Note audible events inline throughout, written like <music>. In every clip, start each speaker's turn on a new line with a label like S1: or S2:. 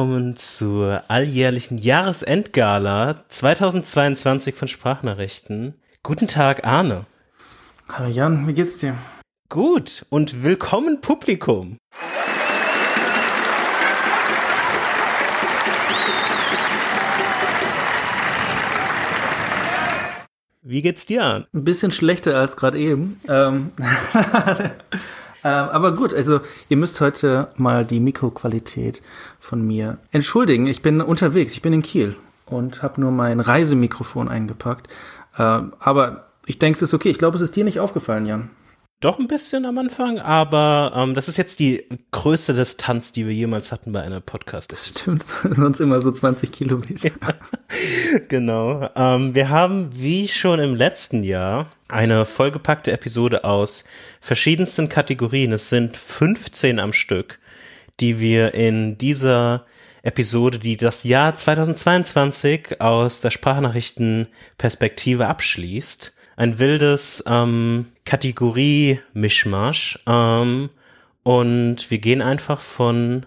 S1: willkommen zur alljährlichen Jahresendgala 2022 von Sprachnachrichten. Guten Tag, Arne.
S2: Hallo Jan, wie geht's dir?
S1: Gut und willkommen Publikum. Wie geht's dir an?
S2: Ein bisschen schlechter als gerade eben. Ähm, <laughs> ähm, aber gut, also ihr müsst heute mal die Mikroqualität von mir entschuldigen. Ich bin unterwegs, ich bin in Kiel und habe nur mein Reisemikrofon eingepackt. Ähm, aber ich denke, es ist okay. Ich glaube, es ist dir nicht aufgefallen, Jan.
S1: Doch ein bisschen am Anfang, aber ähm, das ist jetzt die größte Distanz, die wir jemals hatten bei einer podcast
S2: Das stimmt, <laughs> sonst immer so 20 Kilometer.
S1: Ja, genau. Ähm, wir haben, wie schon im letzten Jahr, eine vollgepackte Episode aus verschiedensten Kategorien. Es sind 15 am Stück, die wir in dieser Episode, die das Jahr 2022 aus der Sprachnachrichtenperspektive abschließt, ein wildes ähm, Kategorie-Mischmasch. Ähm, und wir gehen einfach von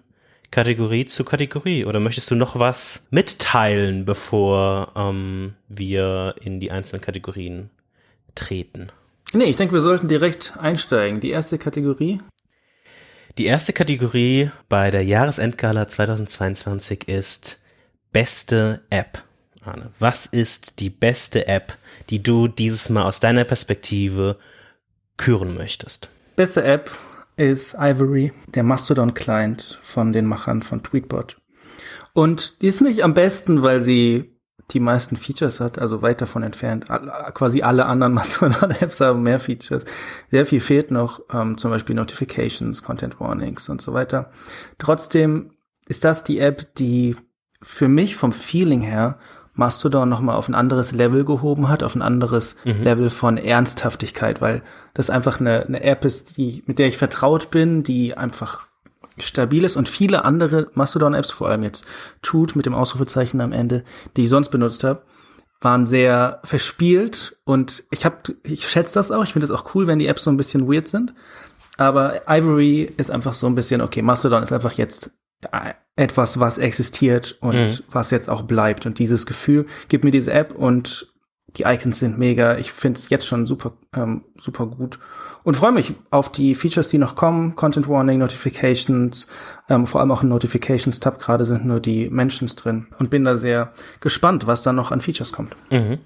S1: Kategorie zu Kategorie. Oder möchtest du noch was mitteilen, bevor ähm, wir in die einzelnen Kategorien treten?
S2: Nee, ich denke, wir sollten direkt einsteigen. Die erste Kategorie.
S1: Die erste Kategorie bei der Jahresendgala 2022 ist beste App. Arne, was ist die beste App, die du dieses Mal aus deiner Perspektive küren möchtest?
S2: Beste App ist Ivory, der Mastodon-Client von den Machern von Tweetbot. Und die ist nicht am besten, weil sie die meisten Features hat, also weit davon entfernt. Quasi alle anderen <laughs> Mastodon-Apps haben mehr Features. Sehr viel fehlt noch, ähm, zum Beispiel Notifications, Content Warnings und so weiter. Trotzdem ist das die App, die für mich vom Feeling her Mastodon nochmal auf ein anderes Level gehoben hat, auf ein anderes mhm. Level von Ernsthaftigkeit, weil das einfach eine, eine App ist, die, mit der ich vertraut bin, die einfach stabil ist und viele andere Mastodon-Apps, vor allem jetzt Tut mit dem Ausrufezeichen am Ende, die ich sonst benutzt habe, waren sehr verspielt und ich habe, ich schätze das auch. Ich finde es auch cool, wenn die Apps so ein bisschen weird sind. Aber Ivory ist einfach so ein bisschen, okay, Mastodon ist einfach jetzt etwas, was existiert und mhm. was jetzt auch bleibt. Und dieses Gefühl gibt mir diese App und die Icons sind mega. Ich finde es jetzt schon super, ähm, super gut und freue mich auf die Features, die noch kommen. Content Warning, Notifications, ähm, vor allem auch im Notifications-Tab gerade sind nur die Mentions drin und bin da sehr gespannt, was da noch an Features kommt.
S1: Mhm.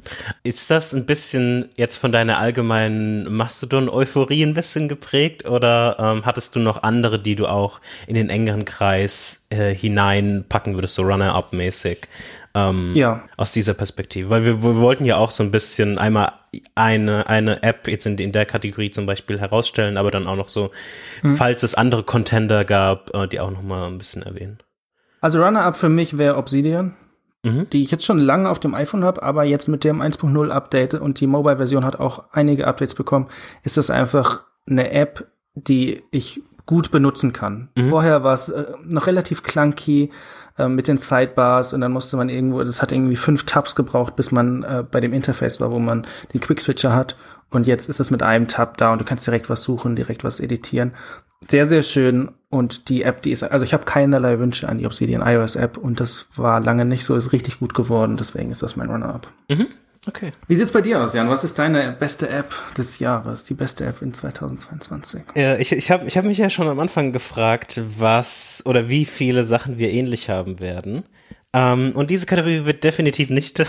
S1: Ist das ein bisschen jetzt von deiner allgemeinen Mastodon-Euphorie ein bisschen geprägt oder ähm, hattest du noch andere, die du auch in den engeren Kreis äh, hineinpacken würdest, so Runner-Up-mäßig? Ähm, ja. aus dieser Perspektive. Weil wir, wir wollten ja auch so ein bisschen einmal eine, eine App jetzt in, in der Kategorie zum Beispiel herausstellen, aber dann auch noch so, mhm. falls es andere Contender gab, äh, die auch noch mal ein bisschen erwähnen.
S2: Also Runner-Up für mich wäre Obsidian, mhm. die ich jetzt schon lange auf dem iPhone habe, aber jetzt mit dem 1.0 Update und die Mobile-Version hat auch einige Updates bekommen, ist das einfach eine App, die ich gut benutzen kann. Mhm. Vorher war es äh, noch relativ clunky, äh, mit den Sidebars und dann musste man irgendwo, das hat irgendwie fünf Tabs gebraucht, bis man äh, bei dem Interface war, wo man den Quick-Switcher hat. Und jetzt ist es mit einem Tab da und du kannst direkt was suchen, direkt was editieren. Sehr, sehr schön. Und die App, die ist, also ich habe keinerlei Wünsche an die Obsidian iOS App und das war lange nicht so, ist richtig gut geworden, deswegen ist das mein Runner-up. Mhm.
S1: Okay.
S2: Wie sieht's bei dir aus, Jan? Was ist deine beste App des Jahres, die beste App in 2022?
S1: Ja, ich ich habe ich hab mich ja schon am Anfang gefragt, was oder wie viele Sachen wir ähnlich haben werden. Ähm, und diese Kategorie wird definitiv nicht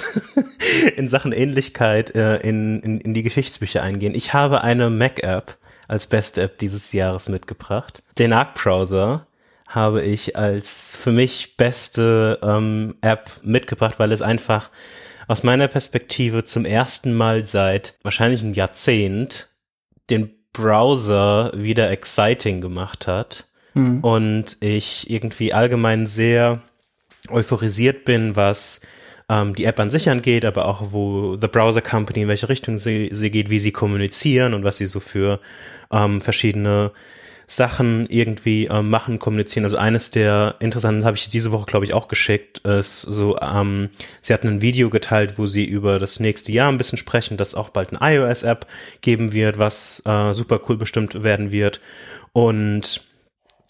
S1: <laughs> in Sachen Ähnlichkeit äh, in, in, in die Geschichtsbücher eingehen. Ich habe eine Mac-App als beste App dieses Jahres mitgebracht. Den Arc-Browser habe ich als für mich beste ähm, App mitgebracht, weil es einfach aus meiner Perspektive zum ersten Mal seit wahrscheinlich einem Jahrzehnt den Browser wieder exciting gemacht hat mhm. und ich irgendwie allgemein sehr euphorisiert bin, was ähm, die App an sich angeht, aber auch wo The Browser Company, in welche Richtung sie, sie geht, wie sie kommunizieren und was sie so für ähm, verschiedene Sachen irgendwie ähm, machen, kommunizieren. Also eines der interessanten, habe ich diese Woche, glaube ich, auch geschickt, ist so, ähm, sie hatten ein Video geteilt, wo sie über das nächste Jahr ein bisschen sprechen, dass auch bald eine iOS-App geben wird, was äh, super cool bestimmt werden wird. Und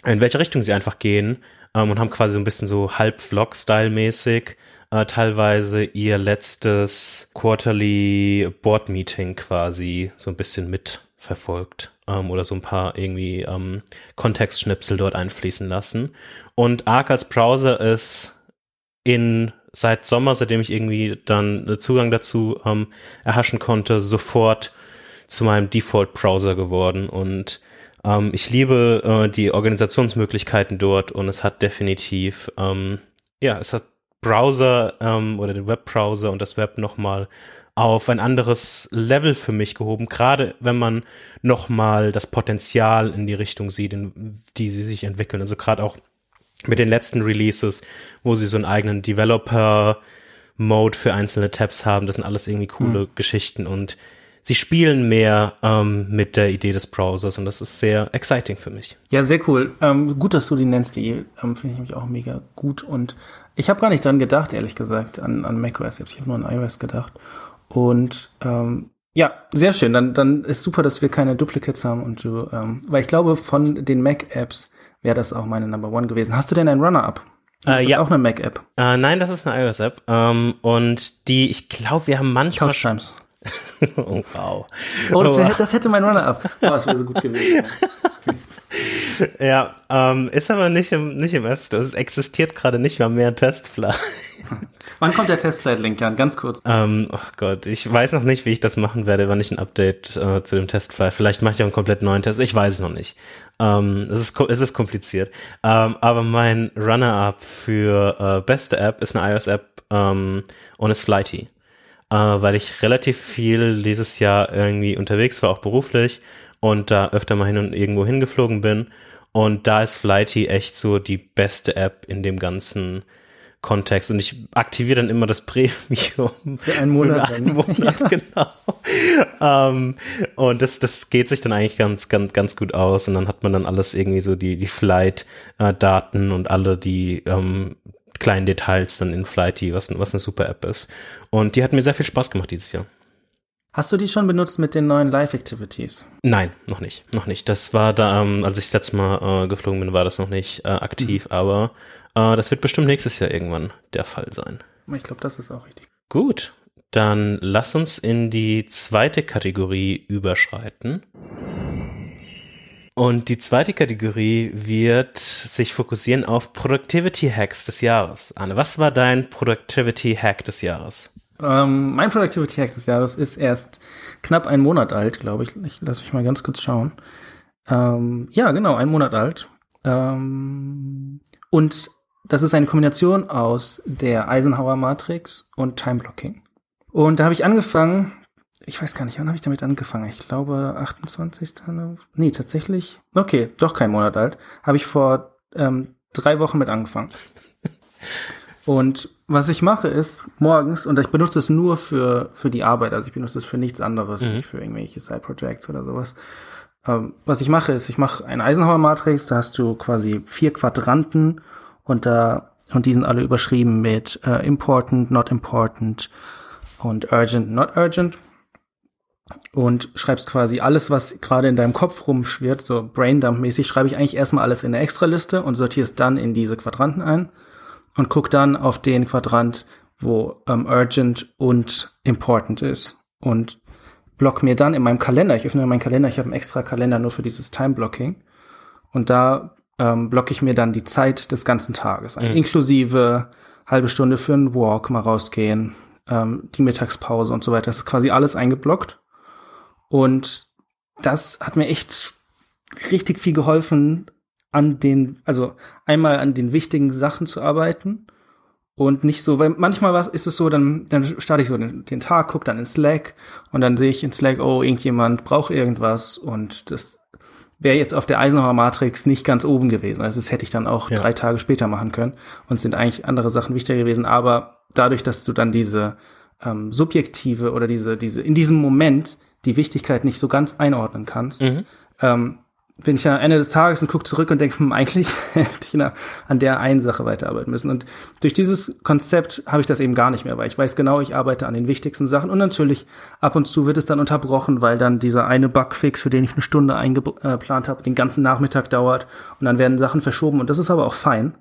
S1: in welche Richtung sie einfach gehen. ähm, und haben quasi so ein bisschen so halb Vlog-Style-mäßig äh, teilweise ihr letztes Quarterly Board Meeting quasi so ein bisschen mitverfolgt ähm, oder so ein paar irgendwie ähm, Kontextschnipsel dort einfließen lassen. Und Arc als Browser ist in seit Sommer, seitdem ich irgendwie dann Zugang dazu ähm, erhaschen konnte, sofort zu meinem Default-Browser geworden und ähm, ich liebe äh, die Organisationsmöglichkeiten dort und es hat definitiv, ähm, ja, es hat Browser ähm, oder den Webbrowser und das Web nochmal auf ein anderes Level für mich gehoben, gerade wenn man nochmal das Potenzial in die Richtung sieht, in die sie sich entwickeln. Also gerade auch mit den letzten Releases, wo sie so einen eigenen Developer-Mode für einzelne Tabs haben. Das sind alles irgendwie coole mhm. Geschichten und sie spielen mehr ähm, mit der Idee des Browsers und das ist sehr exciting für mich.
S2: Ja, sehr cool. Ähm, gut, dass du die nennst, die ähm, finde ich nämlich auch mega gut und ich habe gar nicht dran gedacht, ehrlich gesagt, an, an macOS. Ich habe nur an iOS gedacht. Und ähm, ja, sehr schön. Dann, dann ist super, dass wir keine Duplicates haben und du, ähm, weil ich glaube, von den Mac-Apps wäre das auch meine Number One gewesen. Hast du denn ein Runner-Up?
S1: Äh, ja.
S2: auch eine Mac-App?
S1: Äh, nein, das ist eine iOS-App. Ähm, und die, ich glaube, wir haben manchmal.
S2: Couch Times. <laughs>
S1: oh, wow.
S2: Oh, das, wär, das hätte mein Runner-Up. <laughs> Oh, das wäre so gut gewesen.
S1: ja, ähm, ist aber nicht im, nicht im App Store. Es existiert gerade nicht mal mehr Testfly. <laughs>
S2: Wann kommt der Testflight-Link, Jan? Ganz kurz.
S1: Ähm, oh Gott, ich weiß noch nicht, wie ich das machen werde, wann ich ein Update äh, zu dem Testflight. Vielleicht mache ich auch einen komplett neuen Test. Ich weiß es noch nicht. Ähm, es, ist, es ist kompliziert. Ähm, aber mein Runner-Up für äh, beste App ist eine iOS-App ähm, und ist Flighty äh, weil ich relativ viel dieses Jahr irgendwie unterwegs war, auch beruflich und da öfter mal hin und irgendwo hingeflogen bin. Und da ist Flighty echt so die beste App in dem ganzen Kontext. Und ich aktiviere dann immer das Premium.
S2: Für einen Monat.
S1: Für einen Monat, ja. genau. um, ähm, und das, das geht sich dann eigentlich ganz, ganz, ganz gut aus. Und dann hat man dann alles irgendwie so die, die Flight-Daten und alle die ähm, kleinen Details dann in Flighty, was, was eine super App ist. Und die hat mir sehr viel Spaß gemacht dieses Jahr.
S2: Hast du die schon benutzt mit den neuen Live-Activities?
S1: Nein, noch nicht, noch nicht. Das war da, ähm, als ich das letzte Mal äh, geflogen bin, war das noch nicht äh, aktiv, mhm. aber äh, das wird bestimmt nächstes Jahr irgendwann der Fall sein.
S2: Ich glaube, das ist auch richtig.
S1: Gut, dann lass uns in die zweite Kategorie überschreiten. Und die zweite Kategorie wird sich fokussieren auf Productivity Hacks des Jahres. Anne, was war dein Productivity Hack des Jahres?
S2: Ähm, mein Productivity Hack des Jahres ist erst knapp einen Monat alt, glaube ich. Ich lasse mich mal ganz kurz schauen. Ähm, ja, genau, einen Monat alt. Ähm, und das ist eine Kombination aus der Eisenhower Matrix und Time Blocking. Und da habe ich angefangen, ich weiß gar nicht, wann habe ich damit angefangen? Ich glaube 28. Nee, tatsächlich. Okay, doch kein Monat alt. Habe ich vor ähm, drei Wochen mit angefangen. <laughs> Und was ich mache ist morgens, und ich benutze es nur für, für die Arbeit, also ich benutze es für nichts anderes, mhm. nicht für irgendwelche Side-Projects oder sowas. Ähm, was ich mache ist, ich mache eine Eisenhower-Matrix, da hast du quasi vier Quadranten und da, und die sind alle überschrieben mit äh, important, not important und urgent, not urgent. Und schreibst quasi alles, was gerade in deinem Kopf rumschwirrt, so Braindump-mäßig, schreibe ich eigentlich erstmal alles in eine Extraliste und sortierst dann in diese Quadranten ein und guck dann auf den Quadrant, wo ähm, urgent und important ist. Und block mir dann in meinem Kalender, ich öffne meinen Kalender, ich habe einen extra Kalender nur für dieses Time-Blocking. Und da ähm, blocke ich mir dann die Zeit des ganzen Tages ein, mhm. inklusive halbe Stunde für einen Walk, mal rausgehen, ähm, die Mittagspause und so weiter. Das ist quasi alles eingeblockt und das hat mir echt richtig viel geholfen, an den, also einmal an den wichtigen Sachen zu arbeiten und nicht so, weil manchmal was ist es so, dann, dann starte ich so den, den Tag, gucke dann in Slack und dann sehe ich in Slack, oh, irgendjemand braucht irgendwas und das wäre jetzt auf der Eisenhower Matrix nicht ganz oben gewesen. Also das hätte ich dann auch ja. drei Tage später machen können und sind eigentlich andere Sachen wichtiger gewesen. Aber dadurch, dass du dann diese ähm, subjektive oder diese, diese, in diesem Moment die Wichtigkeit nicht so ganz einordnen kannst, mhm. ähm, bin ich am Ende des Tages und gucke zurück und denke, hm, eigentlich <laughs> hätte ich an der einen Sache weiterarbeiten müssen. Und durch dieses Konzept habe ich das eben gar nicht mehr, weil ich weiß genau, ich arbeite an den wichtigsten Sachen. Und natürlich ab und zu wird es dann unterbrochen, weil dann dieser eine Bugfix, für den ich eine Stunde eingeplant habe, den ganzen Nachmittag dauert und dann werden Sachen verschoben. Und das ist aber auch fein.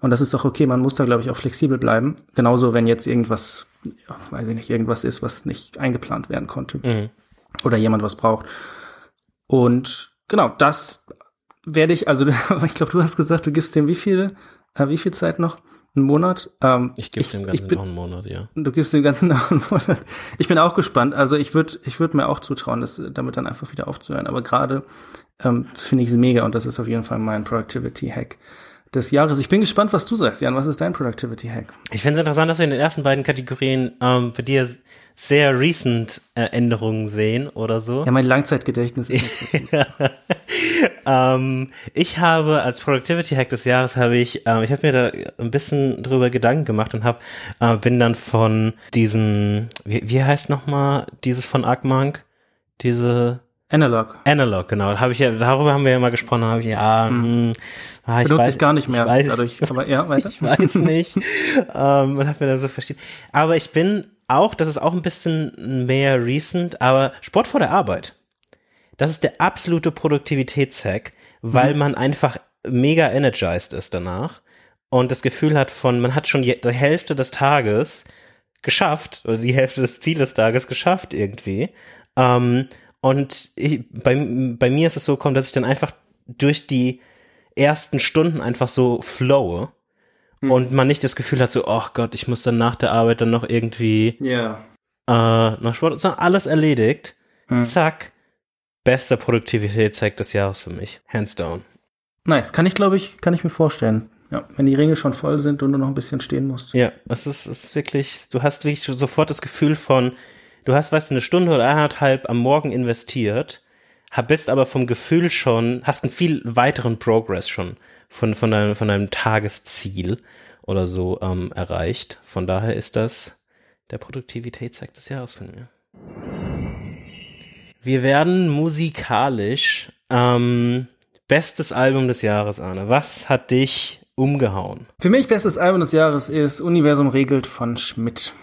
S2: Und das ist auch okay, man muss da, glaube ich, auch flexibel bleiben. Genauso, wenn jetzt irgendwas, ja, weiß ich nicht, irgendwas ist, was nicht eingeplant werden konnte. Mhm. Oder jemand was braucht. Und genau, das werde ich, also <laughs> ich glaube, du hast gesagt, du gibst dem wie viel, äh, wie viel Zeit noch? Einen Monat?
S1: Ähm, ich gebe dem Ganzen bin, noch einen Monat, ja.
S2: Du gibst dem Ganzen <laughs> noch einen Monat. Ich bin auch gespannt. Also ich würde ich würde mir auch zutrauen, das damit dann einfach wieder aufzuhören. Aber gerade ähm, finde ich es mega und das ist auf jeden Fall mein Productivity-Hack des Jahres. Ich bin gespannt, was du sagst, Jan. Was ist dein Productivity-Hack?
S1: Ich finde es interessant, dass wir in den ersten beiden Kategorien ähm, für dir sehr recent äh, Änderungen sehen oder so.
S2: Ja, mein Langzeitgedächtnis ist <laughs>
S1: ähm, Ich habe als Productivity Hack des Jahres habe ich, ähm, ich habe mir da ein bisschen drüber Gedanken gemacht und habe äh, bin dann von diesen, wie, wie heißt nochmal dieses von Arcmonk, diese
S2: Analog.
S1: Analog, genau. Habe ich ja, darüber haben wir ja mal gesprochen. Habe ich ja, hm.
S2: Mh, ah, ich Benutze weiß, ich gar nicht mehr.
S1: Ich weiß, dadurch, aber ja, weiter. <laughs> ich weiß nicht. ähm, man hat mir da so verstehen. Aber ich bin auch, das ist auch ein bisschen mehr recent, aber Sport vor der Arbeit. Das ist der absolute Produktivitätshack, weil mhm. man einfach mega energized ist danach und das Gefühl hat von, man hat schon die Hälfte des Tages geschafft oder die Hälfte des Zielestages geschafft irgendwie. Ähm, und ich, bei, bei mir ist es so gekommen, dass ich dann einfach durch die ersten Stunden einfach so flowe hm. und man nicht das Gefühl hat, so, oh Gott, ich muss dann nach der Arbeit dann noch irgendwie
S2: yeah.
S1: äh, noch Sport, sondern alles erledigt. Hm. Zack. Bester Produktivitätshack des Jahres für mich. Hands down.
S2: Nice. Kann ich, glaube ich, kann ich mir vorstellen. Ja, wenn die Ringe schon voll sind und du noch ein bisschen stehen musst.
S1: Ja, es ist, es ist wirklich, du hast wirklich sofort das Gefühl von, du hast, weißt du, eine Stunde oder eineinhalb am Morgen investiert, bist aber vom Gefühl schon, hast einen viel weiteren Progress schon von, von, deinem, von deinem Tagesziel oder so ähm, erreicht. Von daher ist das der Produktivitätsakt des Jahres von mir. Wir werden musikalisch ähm, bestes Album des Jahres, Arne. Was hat dich umgehauen?
S2: Für mich bestes Album des Jahres ist Universum regelt von Schmidt.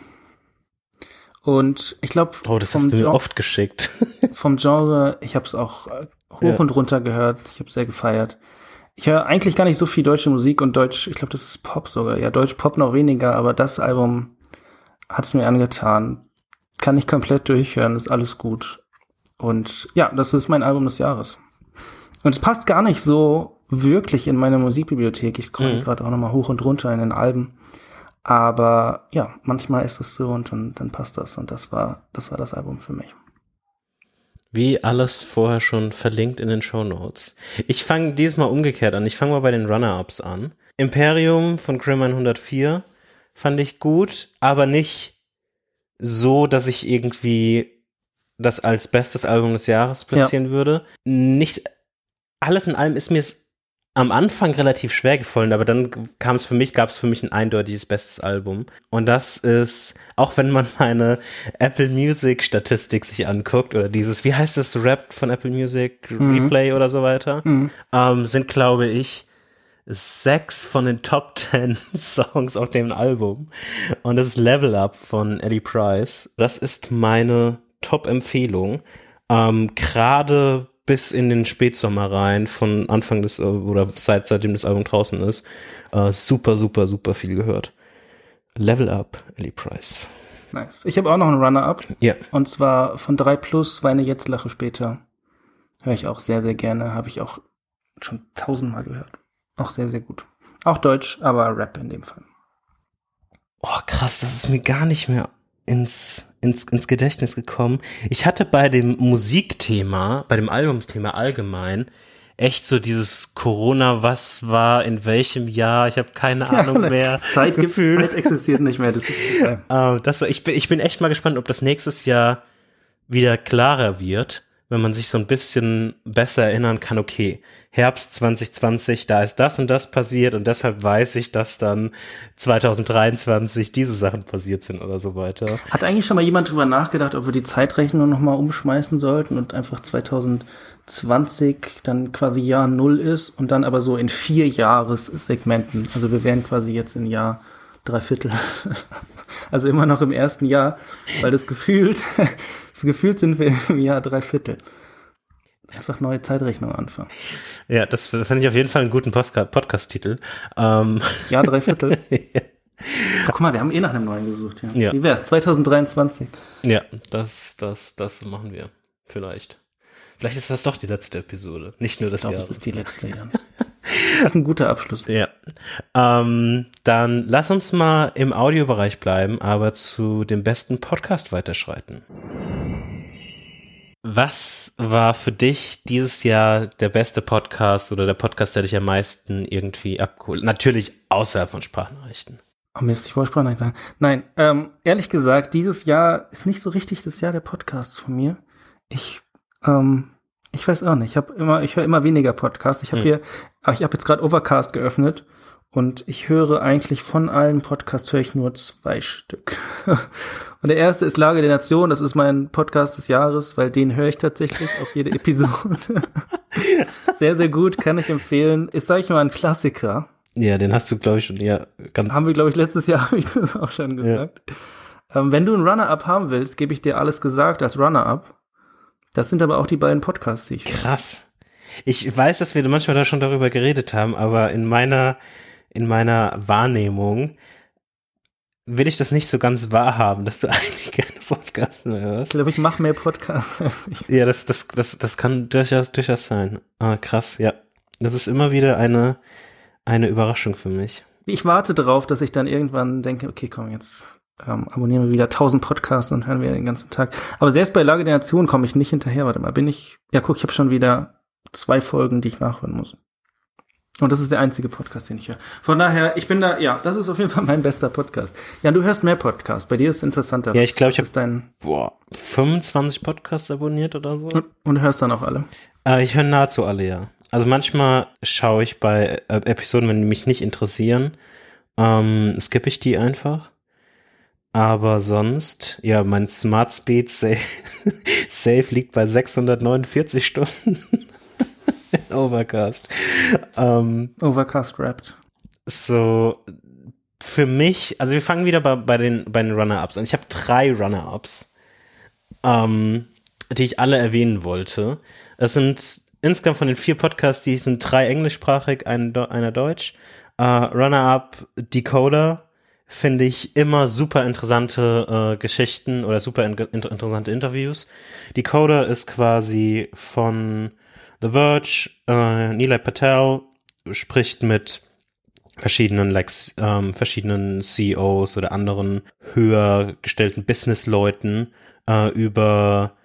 S2: Und ich glaube,
S1: oh, das hast du mir oft geschickt. <laughs>
S2: vom Genre, ich habe es auch äh, hoch ja. und runter gehört. Ich habe sehr gefeiert ich höre eigentlich gar nicht so viel deutsche Musik und Deutsch, ich glaube, das ist Pop sogar. Ja, Deutsch Pop noch weniger, aber das Album hat's mir angetan. Kann ich komplett durchhören, ist alles gut. Und ja, das ist mein Album des Jahres. Und es passt gar nicht so wirklich in meine Musikbibliothek. Ich scroll mhm. gerade auch nochmal hoch und runter in den Alben. Aber ja, manchmal ist es so und dann, dann passt das. Und das war, das war das Album für mich.
S1: Wie alles vorher schon verlinkt in den Show Notes. Ich fange diesmal umgekehrt an. Ich fange mal bei den Runner-Ups an. Imperium von Crimin 104 fand ich gut, aber nicht so, dass ich irgendwie das als bestes Album des Jahres platzieren ja. würde. Nicht alles in allem ist mir es am Anfang relativ schwer gefallen, aber dann kam es für mich, gab es für mich ein eindeutiges bestes Album. Und das ist, auch wenn man meine Apple Music Statistik sich anguckt, oder dieses, wie heißt das, Rap von Apple Music, mhm. Replay oder so weiter, mhm. ähm, sind, glaube ich, sechs von den Top <laughs> Ten Songs auf dem Album. Und das ist Level Up von Eddie Price. Das ist meine Top-Empfehlung. Ähm, Gerade bis in den Spätsommer rein, von Anfang des, äh, oder seit, seitdem das Album draußen ist, äh, super, super, super viel gehört. Level Up, Ellie Price.
S2: Nice. Ich habe auch noch einen Runner-Up.
S1: Ja.
S2: Und zwar von 3 Plus, Weine jetzt, lache später. Höre ich auch sehr, sehr gerne. Habe ich auch schon tausendmal gehört. Auch sehr, sehr gut. Auch Deutsch, aber Rap in dem Fall.
S1: Oh, krass, das ist mir gar nicht mehr ins, ins, ins Gedächtnis gekommen. Ich hatte bei dem Musikthema, bei dem Albumsthema allgemein, echt so dieses Corona, was war in welchem Jahr, ich habe keine Ahnung mehr.
S2: Zeit, Gefühl. Zeit existiert nicht mehr. Das, ist, <laughs>
S1: uh, das war, ich, bin, ich bin echt mal gespannt, ob das nächstes Jahr wieder klarer wird wenn man sich so ein bisschen besser erinnern kann, okay, Herbst 2020, da ist das und das passiert und deshalb weiß ich, dass dann 2023 diese Sachen passiert sind oder so weiter.
S2: Hat eigentlich schon mal jemand drüber nachgedacht, ob wir die Zeitrechnung nochmal umschmeißen sollten und einfach 2020 dann quasi Jahr Null ist und dann aber so in vier Jahressegmenten. Also wir wären quasi jetzt in Jahr drei Viertel. <laughs> also immer noch im ersten Jahr, weil das gefühlt gefühlt sind wir <laughs> im Jahr drei Viertel. Einfach neue Zeitrechnung anfangen.
S1: Ja, das finde ich auf jeden Fall einen guten Podcast-Titel. Ähm.
S2: Ja, drei Viertel. <laughs> ja. Guck mal, wir haben eh nach einem neuen gesucht. Ja. ja. Wie wär's? 2023.
S1: Ja, das, das, das machen wir. Vielleicht. Vielleicht ist das doch die letzte Episode. Nicht nur das
S2: Jahr. Das ist die letzte, ja. <laughs> das ist ein guter Abschluss.
S1: Ja. Ähm, dann lass uns mal im Audiobereich bleiben, aber zu dem besten Podcast weiterschreiten. Was war für dich dieses Jahr der beste Podcast oder der Podcast, der dich am meisten irgendwie abgeholt? Natürlich außerhalb von Sprachnachrichten.
S2: Oh Mist, ich wollte Sprachnachrichten sagen. Nein, ähm, ehrlich gesagt, dieses Jahr ist nicht so richtig das Jahr der Podcasts von mir. Ich, ähm, ich weiß auch nicht. Ich habe immer, ich höre immer weniger Podcasts. Ich habe hm. hier, ich habe jetzt gerade Overcast geöffnet und ich höre eigentlich von allen Podcasts höre ich nur zwei Stück. <laughs> Und der erste ist Lage der Nation. Das ist mein Podcast des Jahres, weil den höre ich tatsächlich auf jede Episode. <laughs> sehr, sehr gut, kann ich empfehlen. Ist, sag ich mal, ein Klassiker.
S1: Ja, den hast du, glaube ich, schon ja
S2: ganz. Haben wir, glaube ich, letztes Jahr <laughs> habe ich das auch schon gesagt. Ja. Ähm, wenn du ein Runner-Up haben willst, gebe ich dir alles gesagt als Runner-Up. Das sind aber auch die beiden Podcasts, die ich
S1: Krass. Ich weiß, dass wir manchmal da schon darüber geredet haben, aber in meiner, in meiner Wahrnehmung will ich das nicht so ganz wahrhaben, dass du <laughs> eigentlich keine Podcasts mehr hörst.
S2: Ich glaube, ich mache mehr Podcasts. <laughs>
S1: Ja, das, das, das, das kann durchaus, durchaus sein. Ah, krass, ja. Das ist immer wieder eine, eine Überraschung für mich.
S2: Ich warte darauf, dass ich dann irgendwann denke, okay, komm, jetzt ähm, abonnieren wir wieder tausend Podcasts und hören wir den ganzen Tag. Aber selbst bei Lage der Nation komme ich nicht hinterher. Warte mal, bin ich, ja guck, ich habe schon wieder zwei Folgen, die ich nachhören muss. Und das ist der einzige Podcast, den ich höre. Von daher, ich bin da, ja, das ist auf jeden Fall mein bester Podcast. Ja, du hörst mehr Podcasts. Bei dir ist es interessanter.
S1: Ja, ich glaube, ich habe dein boah, 25 Podcasts abonniert oder so.
S2: Und, und hörst dann auch alle?
S1: Äh, ich höre nahezu alle, ja. Also manchmal schaue ich bei äh, Episoden, wenn die mich nicht interessieren, ähm, skippe ich die einfach. Aber sonst, ja, mein Smart Speed <laughs> Save, Save liegt bei 649 Stunden. <laughs> Overcast.
S2: Ähm, Overcast rappt.
S1: So, für mich, also wir fangen wieder bei, bei den, bei den Runner-Ups an. Ich habe drei Runner-Ups, ähm, die ich alle erwähnen wollte. Es sind insgesamt von den vier Podcasts, die sind drei englischsprachig, ein, einer deutsch. Uh, Runner-Up Decoder finde ich immer super interessante äh, Geschichten oder super in interessante Interviews. Decoder ist quasi von The Verge, äh, Nilay Patel spricht mit verschiedenen, like, ähm, verschiedenen CEOs oder anderen höher gestellten Businessleuten äh, über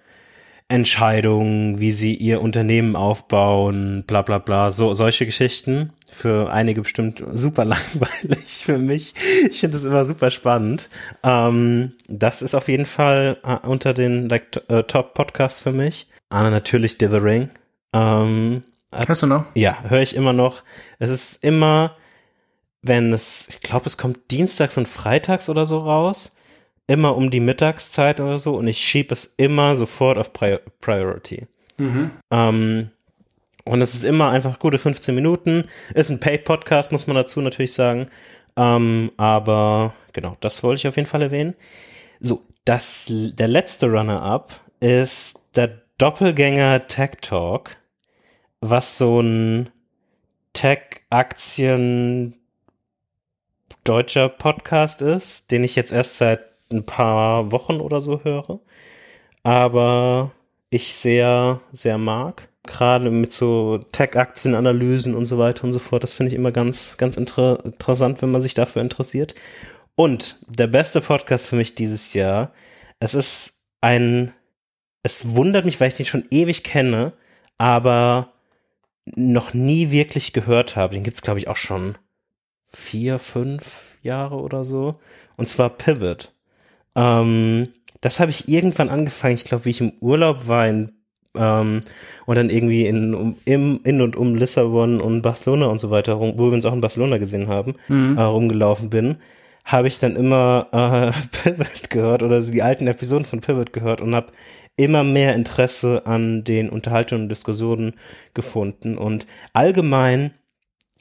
S1: Entscheidungen, wie sie ihr Unternehmen aufbauen, bla bla bla, so solche Geschichten. Für einige bestimmt super <laughs> langweilig für mich. Ich finde es immer super spannend. Ähm, das ist auf jeden Fall äh, unter den like, äh, Top Podcasts für mich. Anna natürlich Dithering. Ähm,
S2: Hörst du noch?
S1: Ja, höre ich immer noch. Es ist immer, wenn es, ich glaube, es kommt dienstags und freitags oder so raus immer um die Mittagszeit oder so und ich schiebe es immer sofort auf Pri Priority. Mhm. Ähm, und es ist immer einfach gute 15 Minuten. Ist ein Paid-Podcast, muss man dazu natürlich sagen. Ähm, aber genau, das wollte ich auf jeden Fall erwähnen. So, das, der letzte Runner-up ist der Doppelgänger Tech Talk, was so ein Tech-Aktien deutscher Podcast ist, den ich jetzt erst seit ein paar Wochen oder so höre, aber ich sehr, sehr mag. Gerade mit so Tech-Aktienanalysen und so weiter und so fort. Das finde ich immer ganz, ganz inter interessant, wenn man sich dafür interessiert. Und der beste Podcast für mich dieses Jahr, es ist ein, es wundert mich, weil ich den schon ewig kenne, aber noch nie wirklich gehört habe. Den gibt es, glaube ich, auch schon vier, fünf Jahre oder so. Und zwar Pivot. Ähm, das habe ich irgendwann angefangen, ich glaube, wie ich im Urlaub war in, ähm, und dann irgendwie in, um, im, in und um Lissabon und Barcelona und so weiter, rum, wo wir uns auch in Barcelona gesehen haben, mhm. äh, rumgelaufen bin, habe ich dann immer äh, <laughs> Pivot gehört oder die alten Episoden von Pivot gehört und habe immer mehr Interesse an den Unterhaltungen und Diskussionen gefunden. Und allgemein